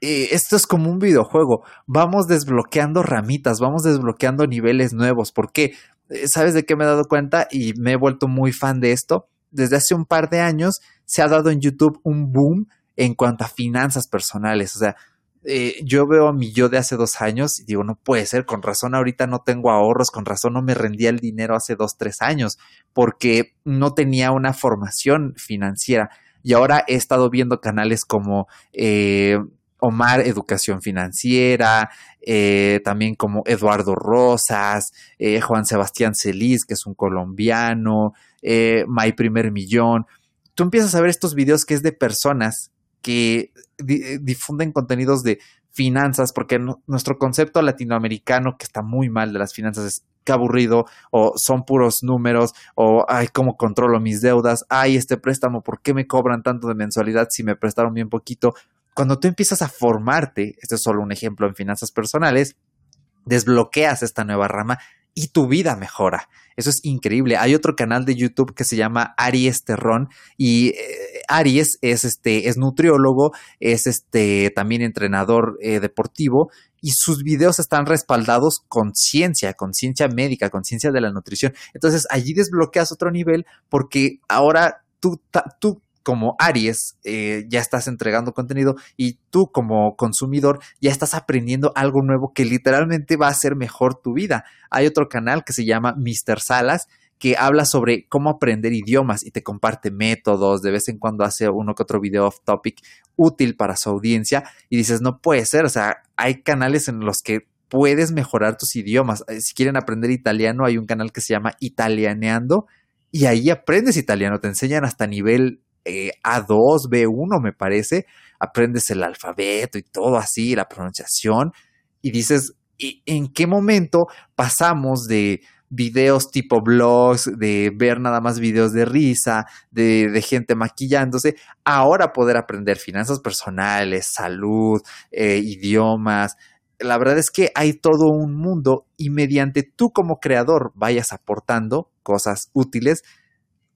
eh, esto es como un videojuego. Vamos desbloqueando ramitas, vamos desbloqueando niveles nuevos. ¿Por qué? Eh, ¿Sabes de qué me he dado cuenta? Y me he vuelto muy fan de esto. Desde hace un par de años se ha dado en YouTube un boom en cuanto a finanzas personales. O sea, eh, yo veo a mi yo de hace dos años y digo, no puede ser, con razón ahorita no tengo ahorros, con razón no me rendía el dinero hace dos, tres años, porque no tenía una formación financiera. Y ahora he estado viendo canales como Omar Educación Financiera, eh, también como Eduardo Rosas, eh, Juan Sebastián Celis, que es un colombiano, eh, My Primer Millón. Tú empiezas a ver estos videos que es de personas que difunden contenidos de finanzas, porque nuestro concepto latinoamericano que está muy mal de las finanzas es que aburrido, o son puros números, o ay, cómo controlo mis deudas, ay, este préstamo, ¿por qué me cobran tanto de mensualidad si me prestaron bien poquito? Cuando tú empiezas a formarte, este es solo un ejemplo en finanzas personales, desbloqueas esta nueva rama y tu vida mejora. Eso es increíble. Hay otro canal de YouTube que se llama Aries Terrón y eh, Aries es este es nutriólogo, es este también entrenador eh, deportivo y sus videos están respaldados con ciencia, con ciencia médica, con ciencia de la nutrición. Entonces allí desbloqueas otro nivel porque ahora tú, tú como Aries eh, ya estás entregando contenido y tú como consumidor ya estás aprendiendo algo nuevo que literalmente va a hacer mejor tu vida. Hay otro canal que se llama Mr. Salas que habla sobre cómo aprender idiomas y te comparte métodos, de vez en cuando hace uno que otro video off topic útil para su audiencia y dices, no puede ser, o sea, hay canales en los que puedes mejorar tus idiomas. Eh, si quieren aprender italiano, hay un canal que se llama Italianeando y ahí aprendes italiano, te enseñan hasta nivel eh, A2, B1 me parece, aprendes el alfabeto y todo así, la pronunciación, y dices, ¿en qué momento pasamos de, videos tipo blogs, de ver nada más videos de risa, de, de gente maquillándose, ahora poder aprender finanzas personales, salud, eh, idiomas. La verdad es que hay todo un mundo y mediante tú como creador vayas aportando cosas útiles,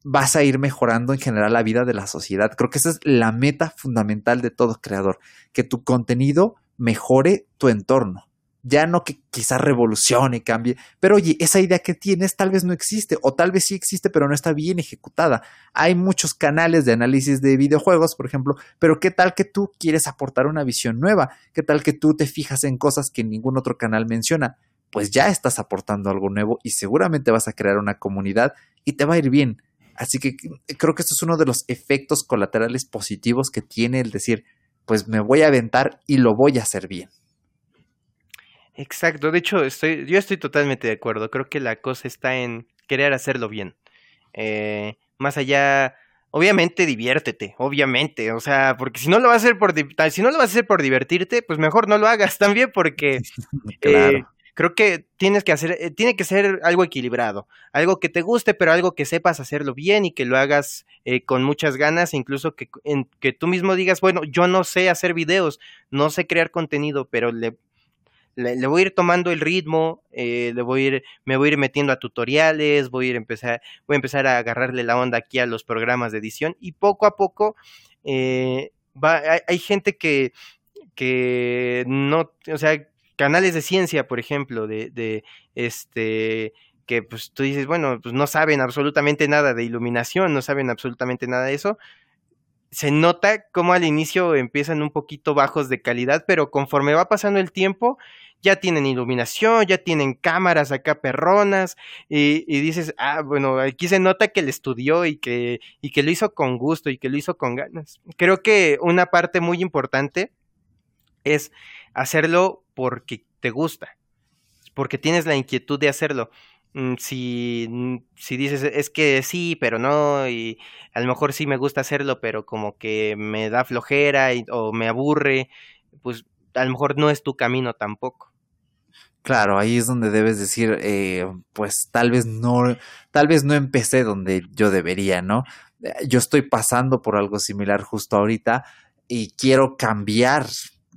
vas a ir mejorando en general la vida de la sociedad. Creo que esa es la meta fundamental de todo creador, que tu contenido mejore tu entorno. Ya no que quizás revolucione, cambie, pero oye, esa idea que tienes tal vez no existe o tal vez sí existe, pero no está bien ejecutada. Hay muchos canales de análisis de videojuegos, por ejemplo, pero ¿qué tal que tú quieres aportar una visión nueva? ¿Qué tal que tú te fijas en cosas que ningún otro canal menciona? Pues ya estás aportando algo nuevo y seguramente vas a crear una comunidad y te va a ir bien. Así que creo que esto es uno de los efectos colaterales positivos que tiene el decir, pues me voy a aventar y lo voy a hacer bien. Exacto, de hecho, estoy, yo estoy totalmente de acuerdo. Creo que la cosa está en querer hacerlo bien. Eh, más allá, obviamente diviértete, obviamente, o sea, porque si no lo vas a hacer por si no lo vas a hacer por divertirte, pues mejor no lo hagas *laughs* también porque *laughs* claro. Eh, creo que tienes que hacer, eh, tiene que ser algo equilibrado, algo que te guste, pero algo que sepas hacerlo bien y que lo hagas eh, con muchas ganas, incluso que, en, que tú mismo digas, bueno, yo no sé hacer videos, no sé crear contenido, pero le, le, voy a ir tomando el ritmo, eh, le voy a ir, me voy a ir metiendo a tutoriales, voy a ir empezar, voy a empezar a agarrarle la onda aquí a los programas de edición y poco a poco va, hay, hay gente que que no, o sea, canales de ciencia, por ejemplo, de, este que pues tú dices, bueno, pues no saben absolutamente nada de iluminación, no saben absolutamente nada de eso. Se nota como al inicio empiezan un poquito bajos de calidad, pero conforme va pasando el tiempo, ya tienen iluminación, ya tienen cámaras acá perronas, y, y, dices, ah, bueno, aquí se nota que le estudió y que, y que lo hizo con gusto y que lo hizo con ganas. Creo que una parte muy importante es hacerlo porque te gusta, porque tienes la inquietud de hacerlo. Mm, si, mm, si dices, es que sí, pero no, y a lo mejor sí me gusta hacerlo, pero como que me da flojera o me aburre, pues a lo mejor no es tu camino tampoco. Claro, ahí es donde debes decir, eh, pues tal vez no, tal vez no empecé donde yo debería, ¿no? Eh, yo estoy pasando por algo similar justo ahorita y quiero cambiar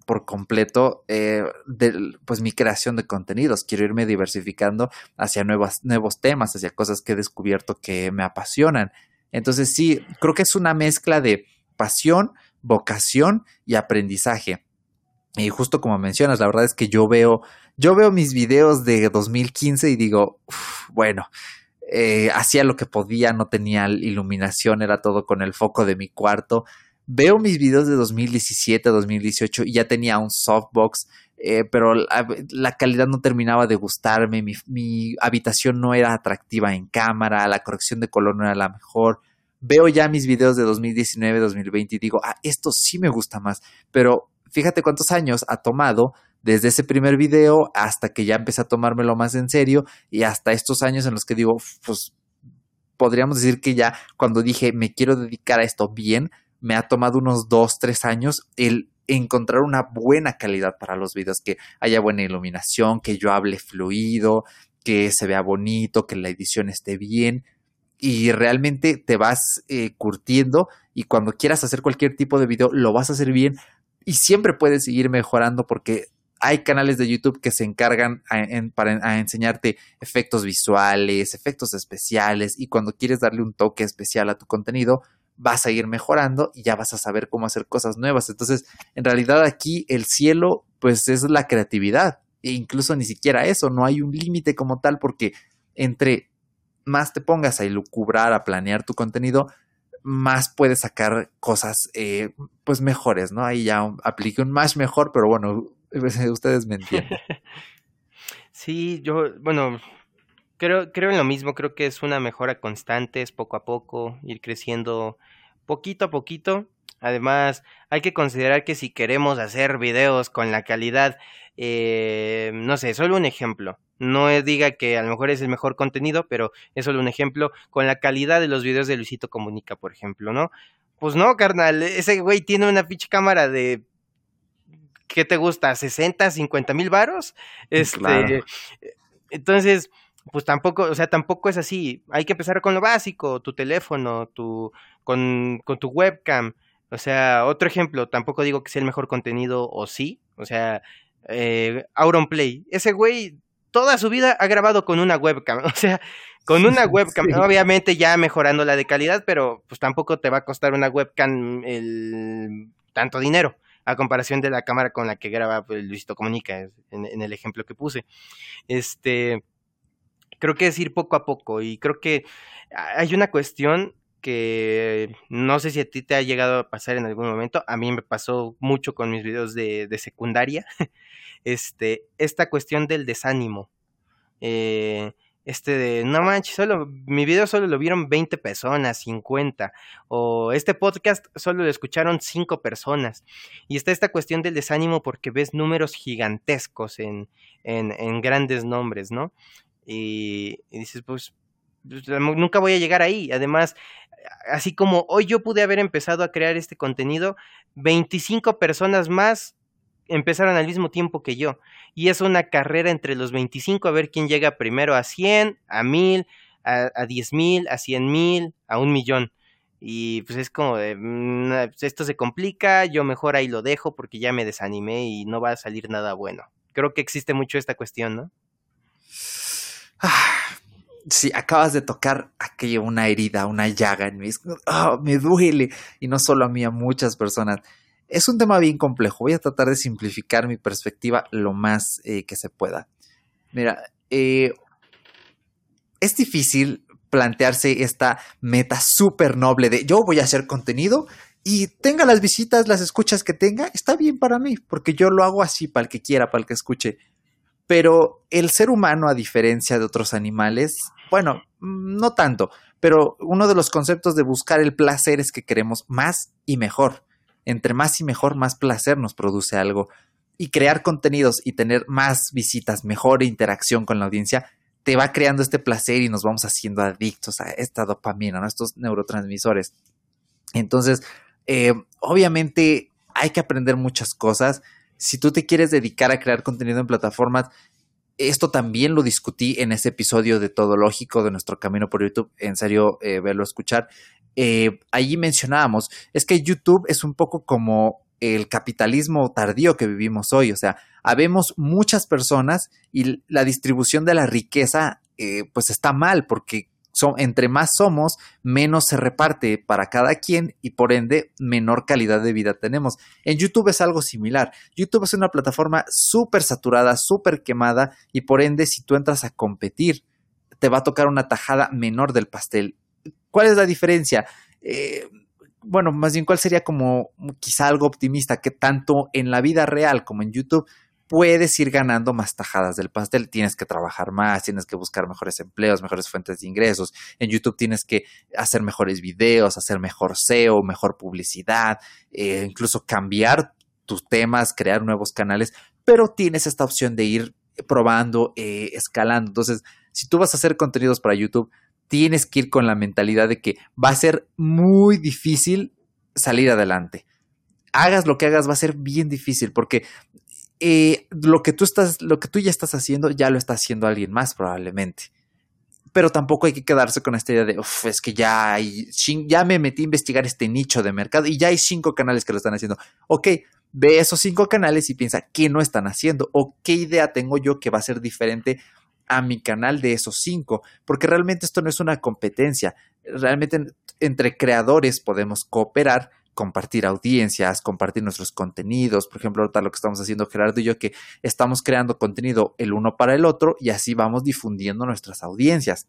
por completo eh, de, pues mi creación de contenidos. Quiero irme diversificando hacia nuevos temas, hacia cosas que he descubierto que me apasionan. Entonces sí, creo que es una mezcla de pasión, vocación y aprendizaje. Y justo como mencionas, la verdad es que yo veo, yo veo mis videos de 2015 y digo, bueno, eh, hacía lo que podía, no tenía iluminación, era todo con el foco de mi cuarto veo mis videos de 2017, 2018 y ya tenía un softbox, eh, pero la, calidad no terminaba de gustarme, mi, mi, habitación no era atractiva en cámara, la corrección de color no era la mejor. Veo ya mis videos de 2019, 2020 y digo, ah, esto sí me gusta más, pero fíjate cuántos años ha tomado desde ese primer video hasta que ya empecé a tomármelo más en serio y hasta estos años en los que digo, pues podríamos decir que ya cuando dije me quiero dedicar a esto bien, me ha tomado unos dos, tres años el encontrar una buena calidad para los videos, que haya buena iluminación, que yo hable fluido, que se vea bonito, que la edición esté bien. Y realmente te vas eh, curtiendo y cuando quieras hacer cualquier tipo de video lo vas a hacer bien y siempre puedes seguir mejorando porque hay canales de YouTube que se encargan para enseñarte efectos visuales, efectos especiales y cuando quieres darle un toque especial a tu contenido, vas a ir mejorando y ya vas a saber cómo hacer cosas nuevas. Entonces, en realidad aquí el cielo, pues es la creatividad. E incluso ni siquiera eso, no hay un límite como tal, porque entre más te pongas a ilucubrar, a planear tu contenido, más puedes sacar cosas eh, pues mejores, ¿no? Ahí ya aplique un más mejor, pero bueno, *laughs* ustedes me entienden. *laughs* Sí, yo, bueno, Creo, creo en lo mismo, creo que es una mejora constante, es poco a poco, ir creciendo poquito a poquito. Además, hay que considerar que si queremos hacer videos con la calidad, eh, no sé, solo un ejemplo. No diga que a lo mejor es el mejor contenido, pero es solo un ejemplo. Con la calidad de los videos de Luisito Comunica, por ejemplo, ¿no? Pues no, carnal, ese güey tiene una pinche cámara de ¿qué te gusta? ¿60, 50 mil varos? Este, entonces, pues tampoco, o sea, tampoco es así. Hay que empezar con lo básico, tu teléfono, tu, con, con tu webcam. O sea, otro ejemplo, tampoco digo que sea el mejor contenido o sí. O sea, eh, Auronplay. Ese güey toda su vida ha grabado con una webcam. *laughs* O sea, con una *laughs* webcam. Obviamente ya mejorando la de calidad, pero pues tampoco te va a costar una webcam el tanto dinero a comparación de la cámara con la que graba pues, Luisito Comunica, en, en, el ejemplo que puse. Este, creo que es ir poco a poco y creo que hay una cuestión que no sé si a ti te ha llegado a pasar en algún momento, a mí me pasó mucho con mis videos de, de secundaria, *laughs* este, esta cuestión del desánimo. Eh, este de, no manches, solo, mi video solo lo vieron 20 personas, 50, o este podcast solo lo escucharon 5 personas. Y está esta cuestión del desánimo porque ves números gigantescos en, en, en grandes nombres, ¿no? Y, dices, pues, pues nunca voy a llegar ahí. Además, así como hoy yo pude haber empezado a crear este contenido, 25 personas más empezaron al mismo tiempo que yo. Y es una carrera entre los 25 a ver quién llega primero a 100, a 1000, a, a 10 mil, a 100 mil, a un millón. Y pues es como mm, pues esto se complica, yo mejor ahí lo dejo porque ya me desanimé y no va a salir nada bueno. Creo que existe mucho esta cuestión, ¿no? Ah, sí, acabas de tocar aquello, una herida, una llaga en mí. Oh, me duele. Y no solo a mí, a muchas personas. Es un tema bien complejo. Voy a tratar de simplificar mi perspectiva lo más eh, que se pueda. Mira, eh, es difícil plantearse esta meta súper noble de yo voy a hacer contenido y tenga las visitas, las escuchas que tenga, está bien para mí, porque yo lo hago así para el que quiera, para el que escuche. Pero el ser humano, a diferencia de otros animales, bueno, no tanto, pero uno de los conceptos de buscar el placer es que queremos más y mejor. Entre más y mejor, más placer nos produce algo. Y crear contenidos y tener más visitas, mejor interacción con la audiencia, te va creando este placer y nos vamos haciendo adictos a esta dopamina, a estos neurotransmisores. Entonces, eh, obviamente hay que aprender muchas cosas. Si tú te quieres dedicar a crear contenido en plataformas, esto también lo discutí en ese episodio de Todo Lógico de nuestro camino por YouTube. En serio, eh, verlo escuchar. Eh, allí mencionábamos, es que YouTube es un poco como el capitalismo tardío que vivimos hoy. O sea, habemos muchas personas y la distribución de la riqueza eh, pues está mal porque entre más somos, menos se reparte para cada quien y por ende menor calidad de vida tenemos. En YouTube es algo similar. YouTube es una plataforma súper saturada, súper quemada y por ende si tú entras a competir, te va a tocar una tajada menor del pastel. ¿Cuál es la diferencia? Eh, bueno, más bien, ¿cuál sería como quizá algo optimista que tanto en la vida real como en YouTube puedes ir ganando más tajadas del pastel. Tienes que trabajar más, tienes que buscar mejores empleos, mejores fuentes de ingresos. En YouTube tienes que hacer mejores videos, hacer mejor SEO, mejor publicidad, eh, incluso cambiar tus temas, crear nuevos canales, pero tienes esta opción de ir probando, eh, escalando. Entonces, si tú vas a hacer contenidos para YouTube, tienes que ir con la mentalidad de que va a ser muy difícil salir adelante hagas lo que hagas va a ser bien difícil porque eh, lo que tú estás, lo que tú ya estás haciendo, ya lo está haciendo alguien más probablemente. Pero tampoco hay que quedarse con esta idea de, es que ya ya me metí a investigar este nicho de mercado y ya hay cinco canales que lo están haciendo. Ok, ve esos cinco canales y piensa qué no están haciendo o qué idea tengo yo que va a ser diferente a mi canal de esos cinco, porque realmente esto no es una competencia, realmente entre creadores podemos cooperar compartir audiencias, compartir nuestros contenidos. Por ejemplo, ahorita lo que estamos haciendo Gerardo y yo, que estamos creando contenido el uno para el otro y así vamos difundiendo nuestras audiencias.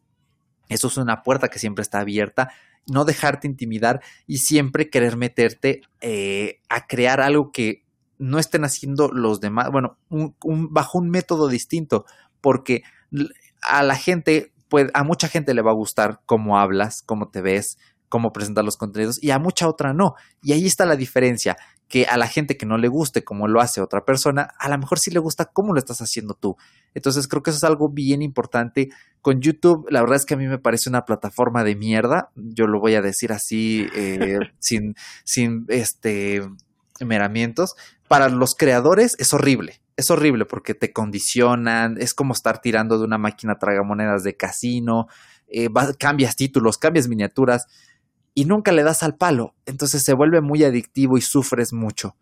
Eso es una puerta que siempre está abierta, no dejarte intimidar y siempre querer meterte eh, a crear algo que no estén haciendo los demás, bueno, bajo un método distinto, porque a la gente, pues, a mucha gente le va a gustar cómo hablas, cómo te ves, cómo presentar los contenidos y a mucha otra no. Y ahí está la diferencia, que a la gente que no le guste como lo hace otra persona, a lo mejor sí le gusta cómo lo estás haciendo tú. Entonces creo que eso es algo bien importante. Con YouTube, la verdad es que a mí me parece una plataforma de mierda, yo lo voy a decir así, eh, *laughs* sin, sin este meramientos. Para los creadores es horrible, es horrible porque te condicionan, es como estar tirando de una máquina tragamonedas de casino, eh, cambias títulos, cambias miniaturas y nunca le das al palo. Entonces se vuelve muy adictivo y sufres mucho.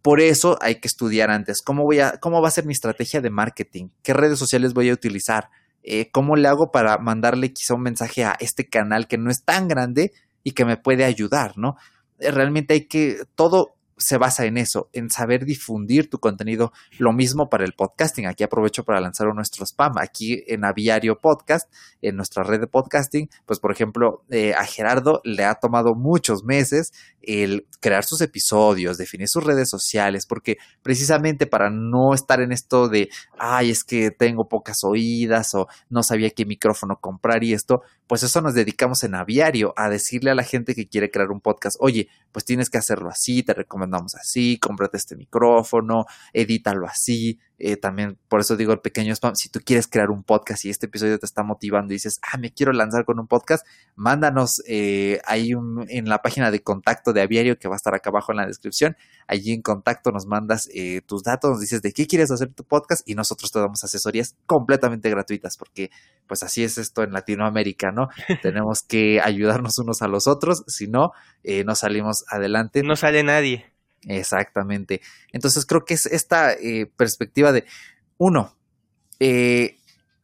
Por eso hay que estudiar antes cómo, voy a, cómo va a ser mi estrategia de marketing, qué redes sociales voy a utilizar, eh, cómo le hago para mandarle quizá un mensaje a este canal que no es tan grande y que me puede ayudar, ¿no? Eh, realmente hay que, todo se basa en eso, en saber difundir tu contenido. Lo mismo para el podcasting. Aquí aprovecho para lanzar nuestro spam. Aquí en Aviario Podcast, en nuestra red de podcasting, pues por ejemplo, eh, a Gerardo le ha tomado muchos meses el crear sus episodios, definir sus redes sociales, porque precisamente para no estar en esto de, ay, es que tengo pocas oídas o no sabía qué micrófono comprar y esto, pues eso nos dedicamos en Aviario, a decirle a la gente que quiere crear un podcast, oye, pues tienes que hacerlo así, te recomendamos así, cómprate este micrófono, edítalo así, eh, también por eso digo el pequeño spam, si tú quieres crear un podcast y este episodio te está motivando y dices, ah, me quiero lanzar con un podcast, mándanos eh, ahí en la página de contacto de Aviario que va a estar acá abajo en la descripción, allí en contacto nos mandas eh, tus datos, nos dices de qué quieres hacer tu podcast y nosotros te damos asesorías completamente gratuitas porque pues así es esto en Latinoamérica, ¿no? *laughs* Tenemos que ayudarnos unos a los otros, si no, no salimos adelante. No sale nadie. Exactamente. Entonces creo que es esta eh, perspectiva de, uno, eh,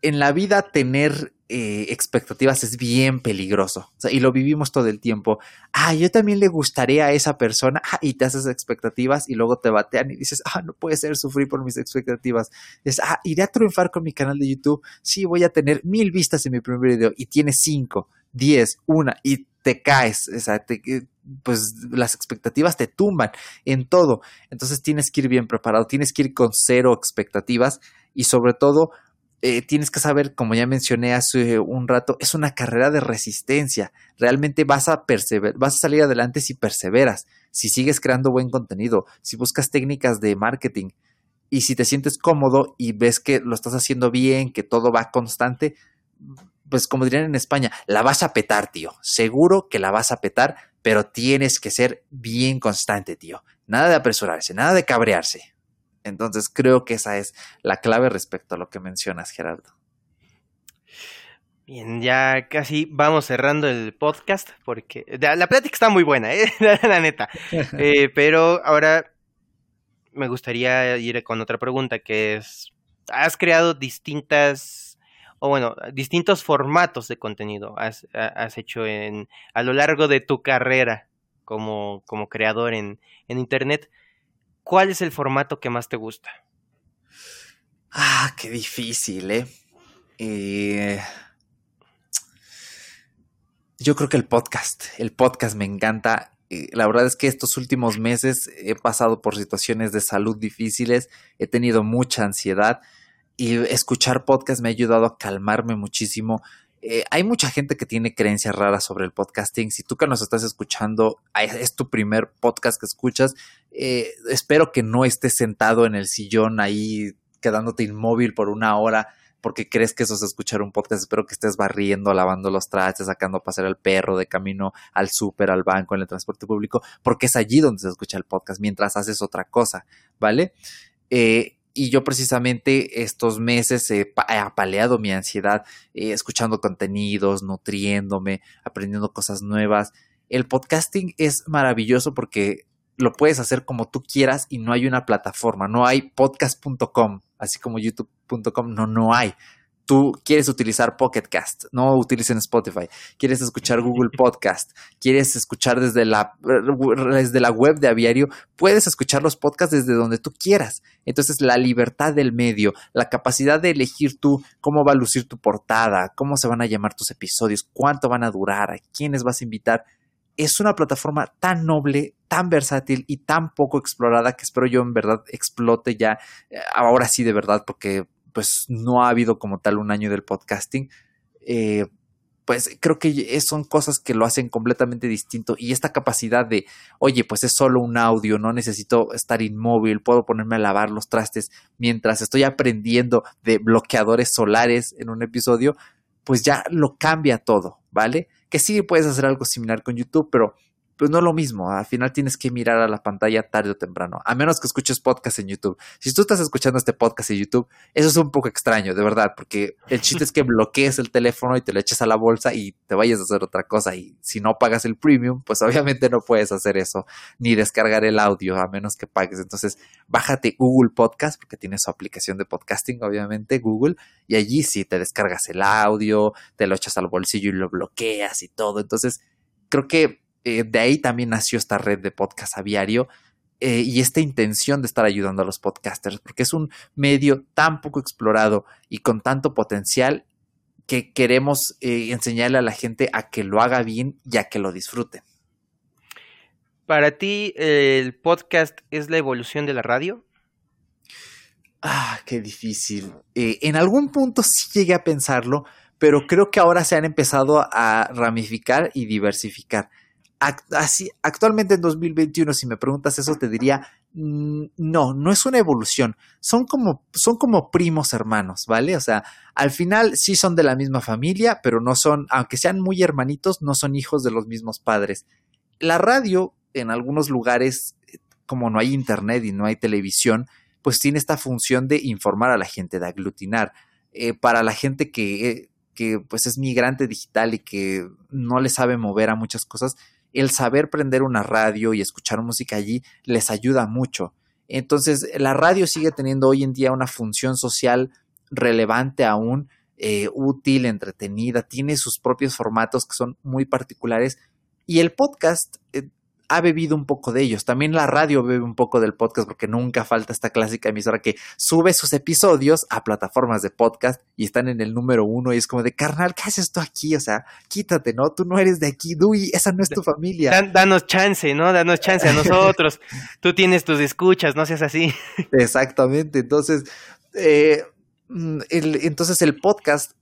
en la vida tener eh, expectativas es bien peligroso. y lo vivimos todo el tiempo. Ah, yo también le gustaría a esa persona. Ah, y te haces expectativas y luego te batean y dices, ah, no puede ser sufrir por mis expectativas. Es, ah, iré a triunfar con mi canal de YouTube. Sí, voy a tener mil vistas en mi primer video y tiene cinco, diez, una y te caes. O sea, te, pues las expectativas te tumban en todo. Entonces tienes que ir bien preparado, tienes que ir con cero expectativas y sobre todo eh, tienes que saber, como ya mencioné hace un rato, es una carrera de resistencia. Realmente vas a vas a salir adelante si perseveras, si sigues creando buen contenido, si buscas técnicas de marketing y si te sientes cómodo y ves que lo estás haciendo bien, que todo va constante, pues como dirían en España, la vas a petar, tío. Seguro que la vas a petar, pero tienes que ser bien constante, tío. Nada de apresurarse, nada de cabrearse. Entonces creo que esa es la clave respecto a lo que mencionas, Gerardo. Bien, ya casi vamos cerrando el podcast porque la plática está muy buena, ¿eh? *laughs* la neta. *laughs* Eh, pero ahora me gustaría ir con otra pregunta que es, ¿has creado distintas, o bueno, distintos formatos de contenido has, hecho en, a lo largo de tu carrera como, como creador en, en Internet? ¿cuál es el formato que más te gusta? Ah, qué difícil, ¿eh? ¿eh? Yo creo que el podcast, el podcast me encanta. Eh, la verdad es que estos últimos meses he pasado por situaciones de salud difíciles, he tenido mucha ansiedad y escuchar podcast me ha ayudado a calmarme muchísimo. Eh, hay mucha gente que tiene creencias raras sobre el podcasting. Si tú que nos estás escuchando, es tu primer podcast que escuchas, eh, espero que no estés sentado en el sillón ahí quedándote inmóvil por una hora porque crees que eso es escuchar un podcast. Espero que estés barriendo, lavando los trastes, sacando a pasear al perro de camino al súper, al banco, en el transporte público, porque es allí donde se escucha el podcast mientras haces otra cosa, ¿vale? Eh, y yo precisamente estos meses he, apaleado mi ansiedad eh, escuchando contenidos, nutriéndome, aprendiendo cosas nuevas. El podcasting es maravilloso porque lo puedes hacer como tú quieras y no hay una plataforma, no hay podcast.com, así como youtube.com, no, no hay tú quieres utilizar Pocket Cast, no utilicen Spotify, quieres escuchar Google Podcast, quieres escuchar desde la, desde la web de Aviario, puedes escuchar los podcasts desde donde tú quieras. Entonces, la libertad del medio, la capacidad de elegir tú cómo va a lucir tu portada, cómo se van a llamar tus episodios, cuánto van a durar, a quiénes vas a invitar, es una plataforma tan noble, tan versátil y tan poco explorada que espero yo en verdad explote ya, eh, ahora sí de verdad, porque pues no ha habido como tal un año del podcasting, eh, pues creo que son cosas que lo hacen completamente distinto y esta capacidad de, oye, pues es solo un audio, no necesito estar inmóvil, puedo ponerme a lavar los trastes mientras estoy aprendiendo de bloqueadores solares en un episodio, pues ya lo cambia todo, ¿vale? Que sí puedes hacer algo similar con YouTube, pero pues no es lo mismo. Al final tienes que mirar a la pantalla tarde o temprano, a menos que escuches podcast en YouTube. Si tú estás escuchando este podcast en YouTube, eso es un poco extraño, de verdad, porque el chiste es que *laughs* bloquees el teléfono y te lo eches a la bolsa y te vayas a hacer otra cosa. Y si no pagas el premium, pues obviamente no puedes hacer eso, ni descargar el audio, a menos que pagues. Entonces, bájate Google Podcast, porque tiene su aplicación de podcasting, obviamente, Google, y allí sí te descargas el audio, te lo echas al bolsillo y lo bloqueas y todo. Entonces, creo que eh, de ahí también nació esta red de podcast aviario eh, y esta intención de estar ayudando a los podcasters, porque es un medio tan poco explorado y con tanto potencial que queremos eh, enseñarle a la gente a que lo haga bien y a que lo disfrute. ¿Para ti el podcast es la evolución de la radio? Ah, qué difícil. en algún punto sí llegué a pensarlo, pero creo que ahora se han empezado a ramificar y diversificar así, actualmente en 2021, si me preguntas eso, te diría, mm, no, no es una evolución, son como, son como primos hermanos, ¿vale? O sea, al final sí son de la misma familia, pero no son, aunque sean muy hermanitos, no son hijos de los mismos padres. La radio, en algunos lugares, como no hay internet y no hay televisión, pues tiene esta función de informar a la gente, de aglutinar. Eh, para la gente que, que pues es migrante digital y que no le sabe mover a muchas cosas, el saber prender una radio y escuchar música allí les ayuda mucho. Entonces, la radio sigue teniendo hoy en día una función social relevante aún, eh, útil, entretenida, tiene sus propios formatos que son muy particulares y el podcast eh, ha bebido un poco de ellos. También la radio bebe un poco del podcast porque nunca falta esta clásica emisora que sube sus episodios a plataformas de podcast y están en el número uno y es como de carnal, ¿qué haces tú aquí? O sea, quítate, ¿no? Tú no eres de aquí, Dui, esa no es tu familia. danos chance, ¿no? Danos chance a *laughs* nosotros. tú tienes tus escuchas, no seas así. Exactamente. Entonces, eh, mm, entonces el podcast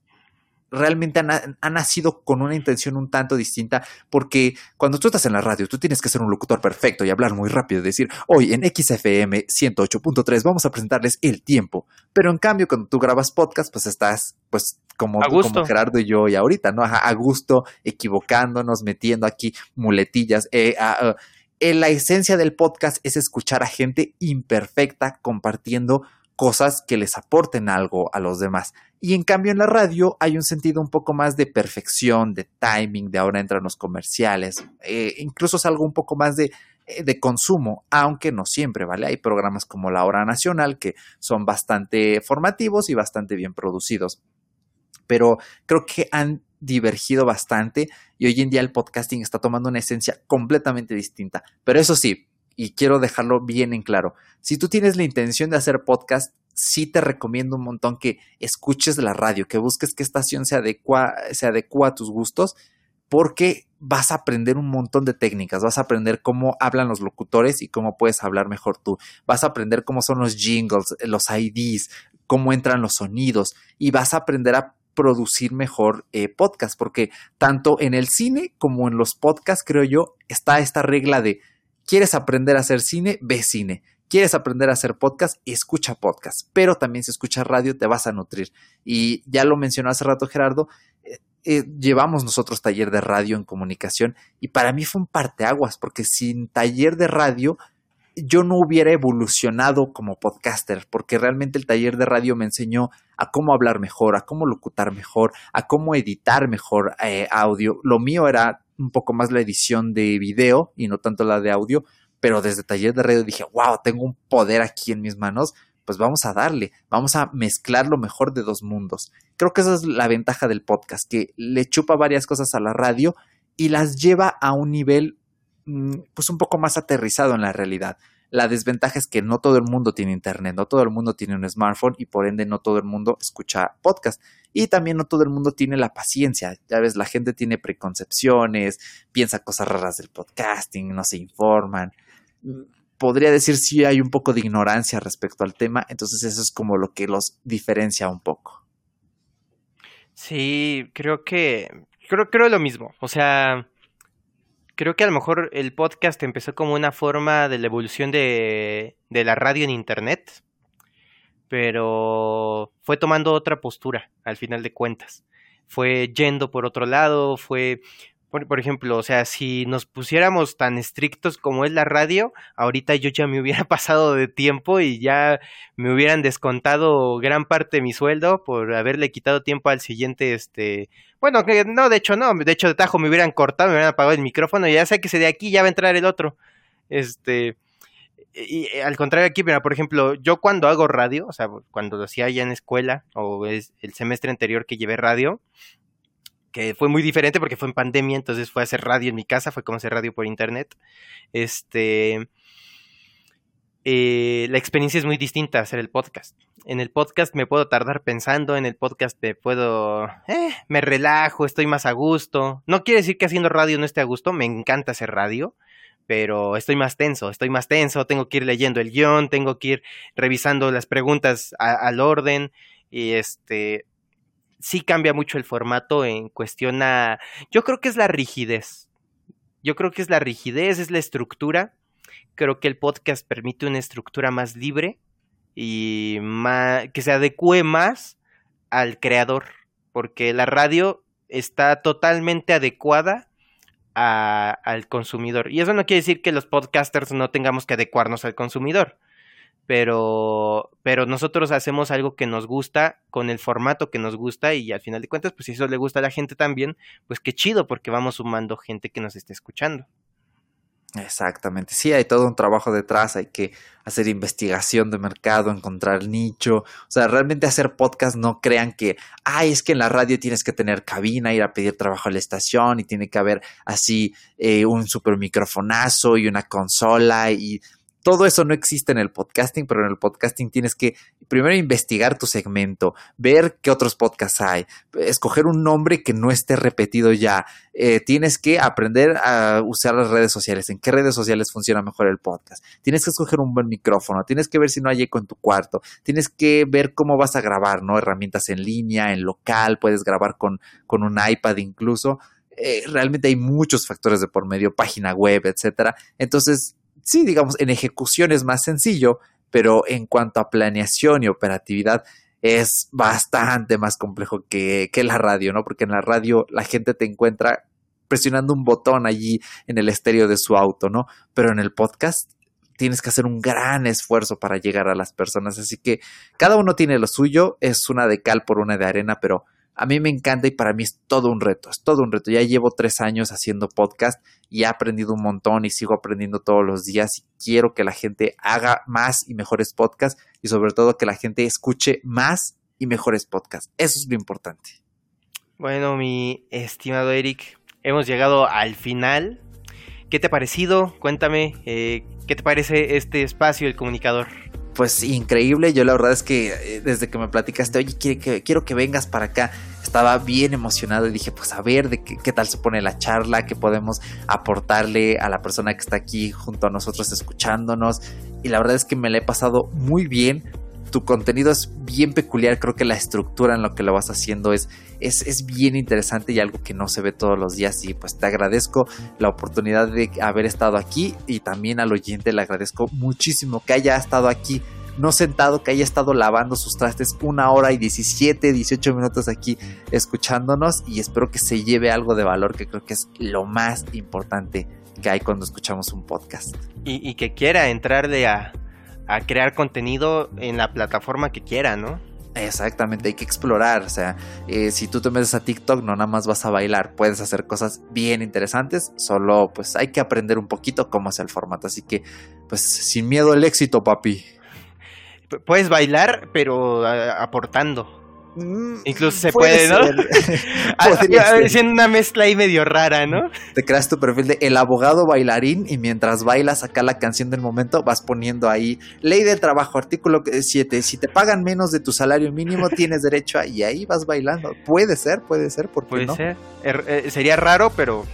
realmente ha, nacido con una intención un tanto distinta, porque cuando tú estás en la radio, tú tienes que ser un locutor perfecto y hablar muy rápido y decir, hoy en XFM 108.3 vamos a presentarles el tiempo. Pero en cambio, cuando tú grabas podcast, pues estás, pues, como, como Gerardo y yo y ahorita, ¿no? A, gusto, equivocándonos, metiendo aquí muletillas. Eh, eh, la esencia del podcast es escuchar a gente imperfecta compartiendo cosas que les aporten algo a los demás. Y en cambio en la radio hay un sentido un poco más de perfección, de timing, de ahora entran los comerciales, eh, incluso es algo un poco más de, eh, de consumo, aunque no siempre, ¿vale? Hay programas como La Hora Nacional que son bastante formativos y bastante bien producidos. Pero creo que han divergido bastante y hoy en día el podcasting está tomando una esencia completamente distinta. Pero eso sí, y quiero dejarlo bien en claro. Si tú tienes la intención de hacer podcast, sí te recomiendo un montón que escuches la radio, que busques qué estación se adecua, se adecua a tus gustos, porque vas a aprender un montón de técnicas, vas a aprender cómo hablan los locutores y cómo puedes hablar mejor tú, vas a aprender cómo son los jingles, los IDs, cómo entran los sonidos y vas a aprender a producir mejor eh, podcast, porque tanto en el cine como en los podcasts, creo yo, está esta regla de ¿Quieres aprender a hacer cine? Ve cine. ¿Quieres aprender a hacer podcast? Escucha podcast. Pero también si escuchas radio te vas a nutrir. Y ya lo mencionó hace rato Gerardo, eh, eh, llevamos nosotros taller de radio en comunicación y para mí fue un parteaguas porque sin taller de radio yo no hubiera evolucionado como podcaster, porque realmente el taller de radio me enseñó a cómo hablar mejor, a cómo locutar mejor, a cómo editar mejor eh, audio. Lo mío era un poco más la edición de video y no tanto la de audio, pero desde taller de radio dije, wow, tengo un poder aquí en mis manos, pues vamos a darle, vamos a mezclar lo mejor de dos mundos. Creo que esa es la ventaja del podcast, que le chupa varias cosas a la radio y las lleva a un nivel mm, pues un poco más aterrizado en la realidad. La desventaja es que no todo el mundo tiene internet, no todo el mundo tiene un smartphone y por ende no todo el mundo escucha podcast. Y también no todo el mundo tiene la paciencia. Ya ves, la gente tiene preconcepciones, piensa cosas raras del podcasting, no se informan. Podría decir si hay un poco de ignorancia respecto al tema, entonces eso es como lo que los diferencia un poco. Sí, creo que creo creo lo mismo. O sea, creo que a lo mejor el podcast empezó como una forma de la evolución de, la radio en Internet, pero fue tomando otra postura al final de cuentas. Fue yendo por otro lado, fue por, ejemplo, o sea, si nos pusiéramos tan estrictos como es la radio, ahorita yo ya me hubiera *laughs* pasado de tiempo y ya me hubieran descontado gran parte de mi sueldo por haberle quitado tiempo al siguiente, este, bueno, que no, de hecho no, de hecho de tajo me hubieran cortado, me hubieran apagado el micrófono y ya sé que se de aquí ya va a entrar el otro, este, y, al contrario aquí, mira, por ejemplo, yo cuando hago radio, o sea, cuando lo hacía ya en escuela o es el semestre anterior que llevé radio, que fue muy diferente porque fue en pandemia, entonces fue a hacer radio en mi casa, fue como hacer radio por internet. Este, eh, la experiencia es muy distinta a hacer el podcast. En el podcast me puedo tardar pensando, en el podcast me puedo, eh, me relajo, estoy más a gusto. No quiere decir que haciendo radio no esté a gusto, me encanta hacer radio, pero estoy más tenso, estoy más tenso, tengo que ir leyendo el guion, tengo que ir revisando las preguntas al orden y este, sí cambia mucho el formato en cuestión a... Yo creo que es la rigidez. Yo creo que es la rigidez, es la estructura. Creo que el podcast permite una estructura más libre y más, que se adecue más al creador, porque la radio está totalmente adecuada al consumidor. Y eso no quiere decir que los podcasters no tengamos que adecuarnos al consumidor pero, pero nosotros hacemos algo que nos gusta con el formato que nos gusta y al final de cuentas, pues si eso le gusta a la gente también, pues qué chido porque vamos sumando gente que nos esté escuchando. Exactamente, sí, hay todo un trabajo detrás, hay que hacer investigación de mercado, encontrar nicho, o sea, realmente hacer podcast no crean que, ay, es que en la radio tienes que tener cabina, ir a pedir trabajo a la estación y tiene que haber así eh, un super microfonazo y una consola y todo eso no existe en el podcasting, pero en el podcasting tienes que primero investigar tu segmento, ver qué otros podcasts hay, escoger un nombre que no esté repetido ya. Eh, tienes que aprender a usar las redes sociales, en qué redes sociales funciona mejor el podcast. Tienes que escoger un buen micrófono, tienes que ver si no hay eco en tu cuarto, tienes que ver cómo vas a grabar, ¿no? Herramientas en línea, en local, puedes grabar con, con un iPad incluso. Eh, realmente hay muchos factores de por medio, página web, etcétera. Entonces, sí, digamos, en ejecución es más sencillo, pero en cuanto a planeación y operatividad es bastante más complejo que, que la radio, ¿no? Porque en la radio la gente te encuentra presionando un botón allí en el estéreo de su auto, ¿no? Pero en el podcast tienes que hacer un gran esfuerzo para llegar a las personas. Así que cada uno tiene lo suyo, es una de cal por una de arena, pero a mí me encanta y para mí es todo un reto, es todo un reto. Ya llevo tres años haciendo podcast y he aprendido un montón y sigo aprendiendo todos los días y quiero que la gente haga más y mejores podcasts y sobre todo que la gente escuche más y mejores podcasts. Eso es lo importante. Bueno, mi estimado Eric, hemos llegado al final. ¿Qué te ha parecido? Cuéntame, eh, ¿qué te parece este espacio, el comunicador? Pues increíble. Yo la verdad es que eh, desde que me platicaste, oye, quiero que, quiero que vengas para acá, estaba bien emocionado y dije, pues a ver de qué, tal se pone la charla, qué podemos aportarle a la persona que está aquí junto a nosotros escuchándonos. Y la verdad es que me la he pasado muy bien tu contenido es bien peculiar, creo que la estructura en lo que lo vas haciendo es, es, es, bien interesante y algo que no se ve todos los días y pues te agradezco la oportunidad de haber estado aquí y también al oyente le agradezco muchísimo que haya estado aquí no sentado, que haya estado lavando sus trastes una hora y 17, 18 minutos aquí escuchándonos y espero que se lleve algo de valor que creo que es lo más importante que hay cuando escuchamos un podcast. Y, y que quiera entrarle a, a crear contenido en la plataforma que quiera, ¿no? Exactamente, hay que explorar, o sea, eh, si tú te metes a TikTok no nada más vas a bailar, puedes hacer cosas bien interesantes, solo pues hay que aprender un poquito cómo es el formato, así que pues sin miedo al éxito, papi. Puedes bailar, pero aportando. Mm, Incluso se puede, ¿no? *laughs* Haciendo una mezcla ahí medio rara, ¿no? Te creas tu perfil de el abogado bailarín y mientras bailas acá la canción del momento vas poniendo ahí ley del trabajo, artículo 7. Si te pagan menos de tu salario mínimo *laughs* tienes derecho a... Y ahí vas bailando. Puede ser, puede ser, ¿por puede no? ser. Er, eh, sería raro, pero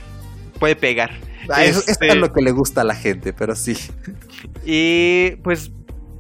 puede pegar. Ah, eso, es este lo que le gusta a la gente, pero sí. Y pues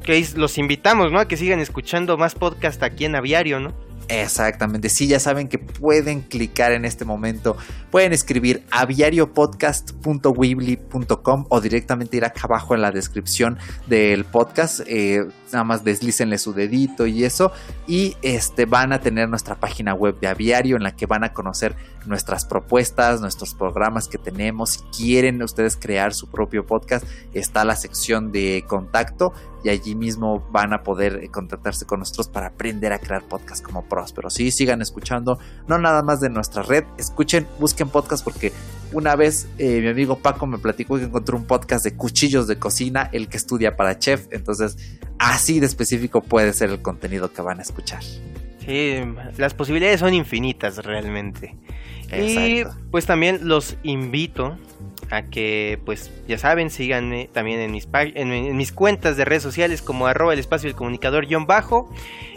que los invitamos, ¿no? A que sigan escuchando más podcast aquí en Aviario, ¿no? Exactamente, sí, ya saben que pueden clicar en este momento, pueden escribir aviariopodcast.weebly.com o directamente ir acá abajo en la descripción del podcast, eh, nada más deslícenle su dedito y eso, y este, van a tener nuestra página web de Aviario en la que van a conocer nuestras propuestas, nuestros programas que tenemos. Si quieren ustedes crear su propio podcast, está la sección de contacto y allí mismo van a poder contactarse con nosotros para aprender a crear podcast como pros. Pero sí, sigan escuchando, no nada más de nuestra red, escuchen, busquen podcast porque una vez eh, mi amigo Paco me platicó que encontró un podcast de cuchillos de cocina, el que estudia para chef, entonces así de específico puede ser el contenido que van a escuchar. Sí, las posibilidades son infinitas realmente. Y pues también los invito a que, pues ya saben, síganme también en mis, en, mis cuentas de redes sociales como arroba el espacio del comunicador guion bajo.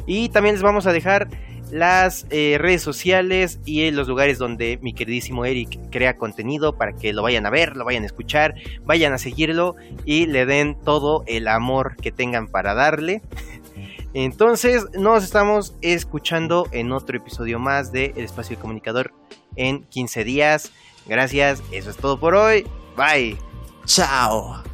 Y también les vamos a dejar las eh, redes sociales y los lugares donde mi queridísimo Eric crea contenido para que lo vayan a ver, lo vayan a escuchar, vayan a seguirlo y le den todo el amor que tengan para darle. Entonces, nos estamos escuchando en otro episodio más de El Espacio Comunicador en 15 días. Gracias, eso es todo por hoy. Bye. Chao.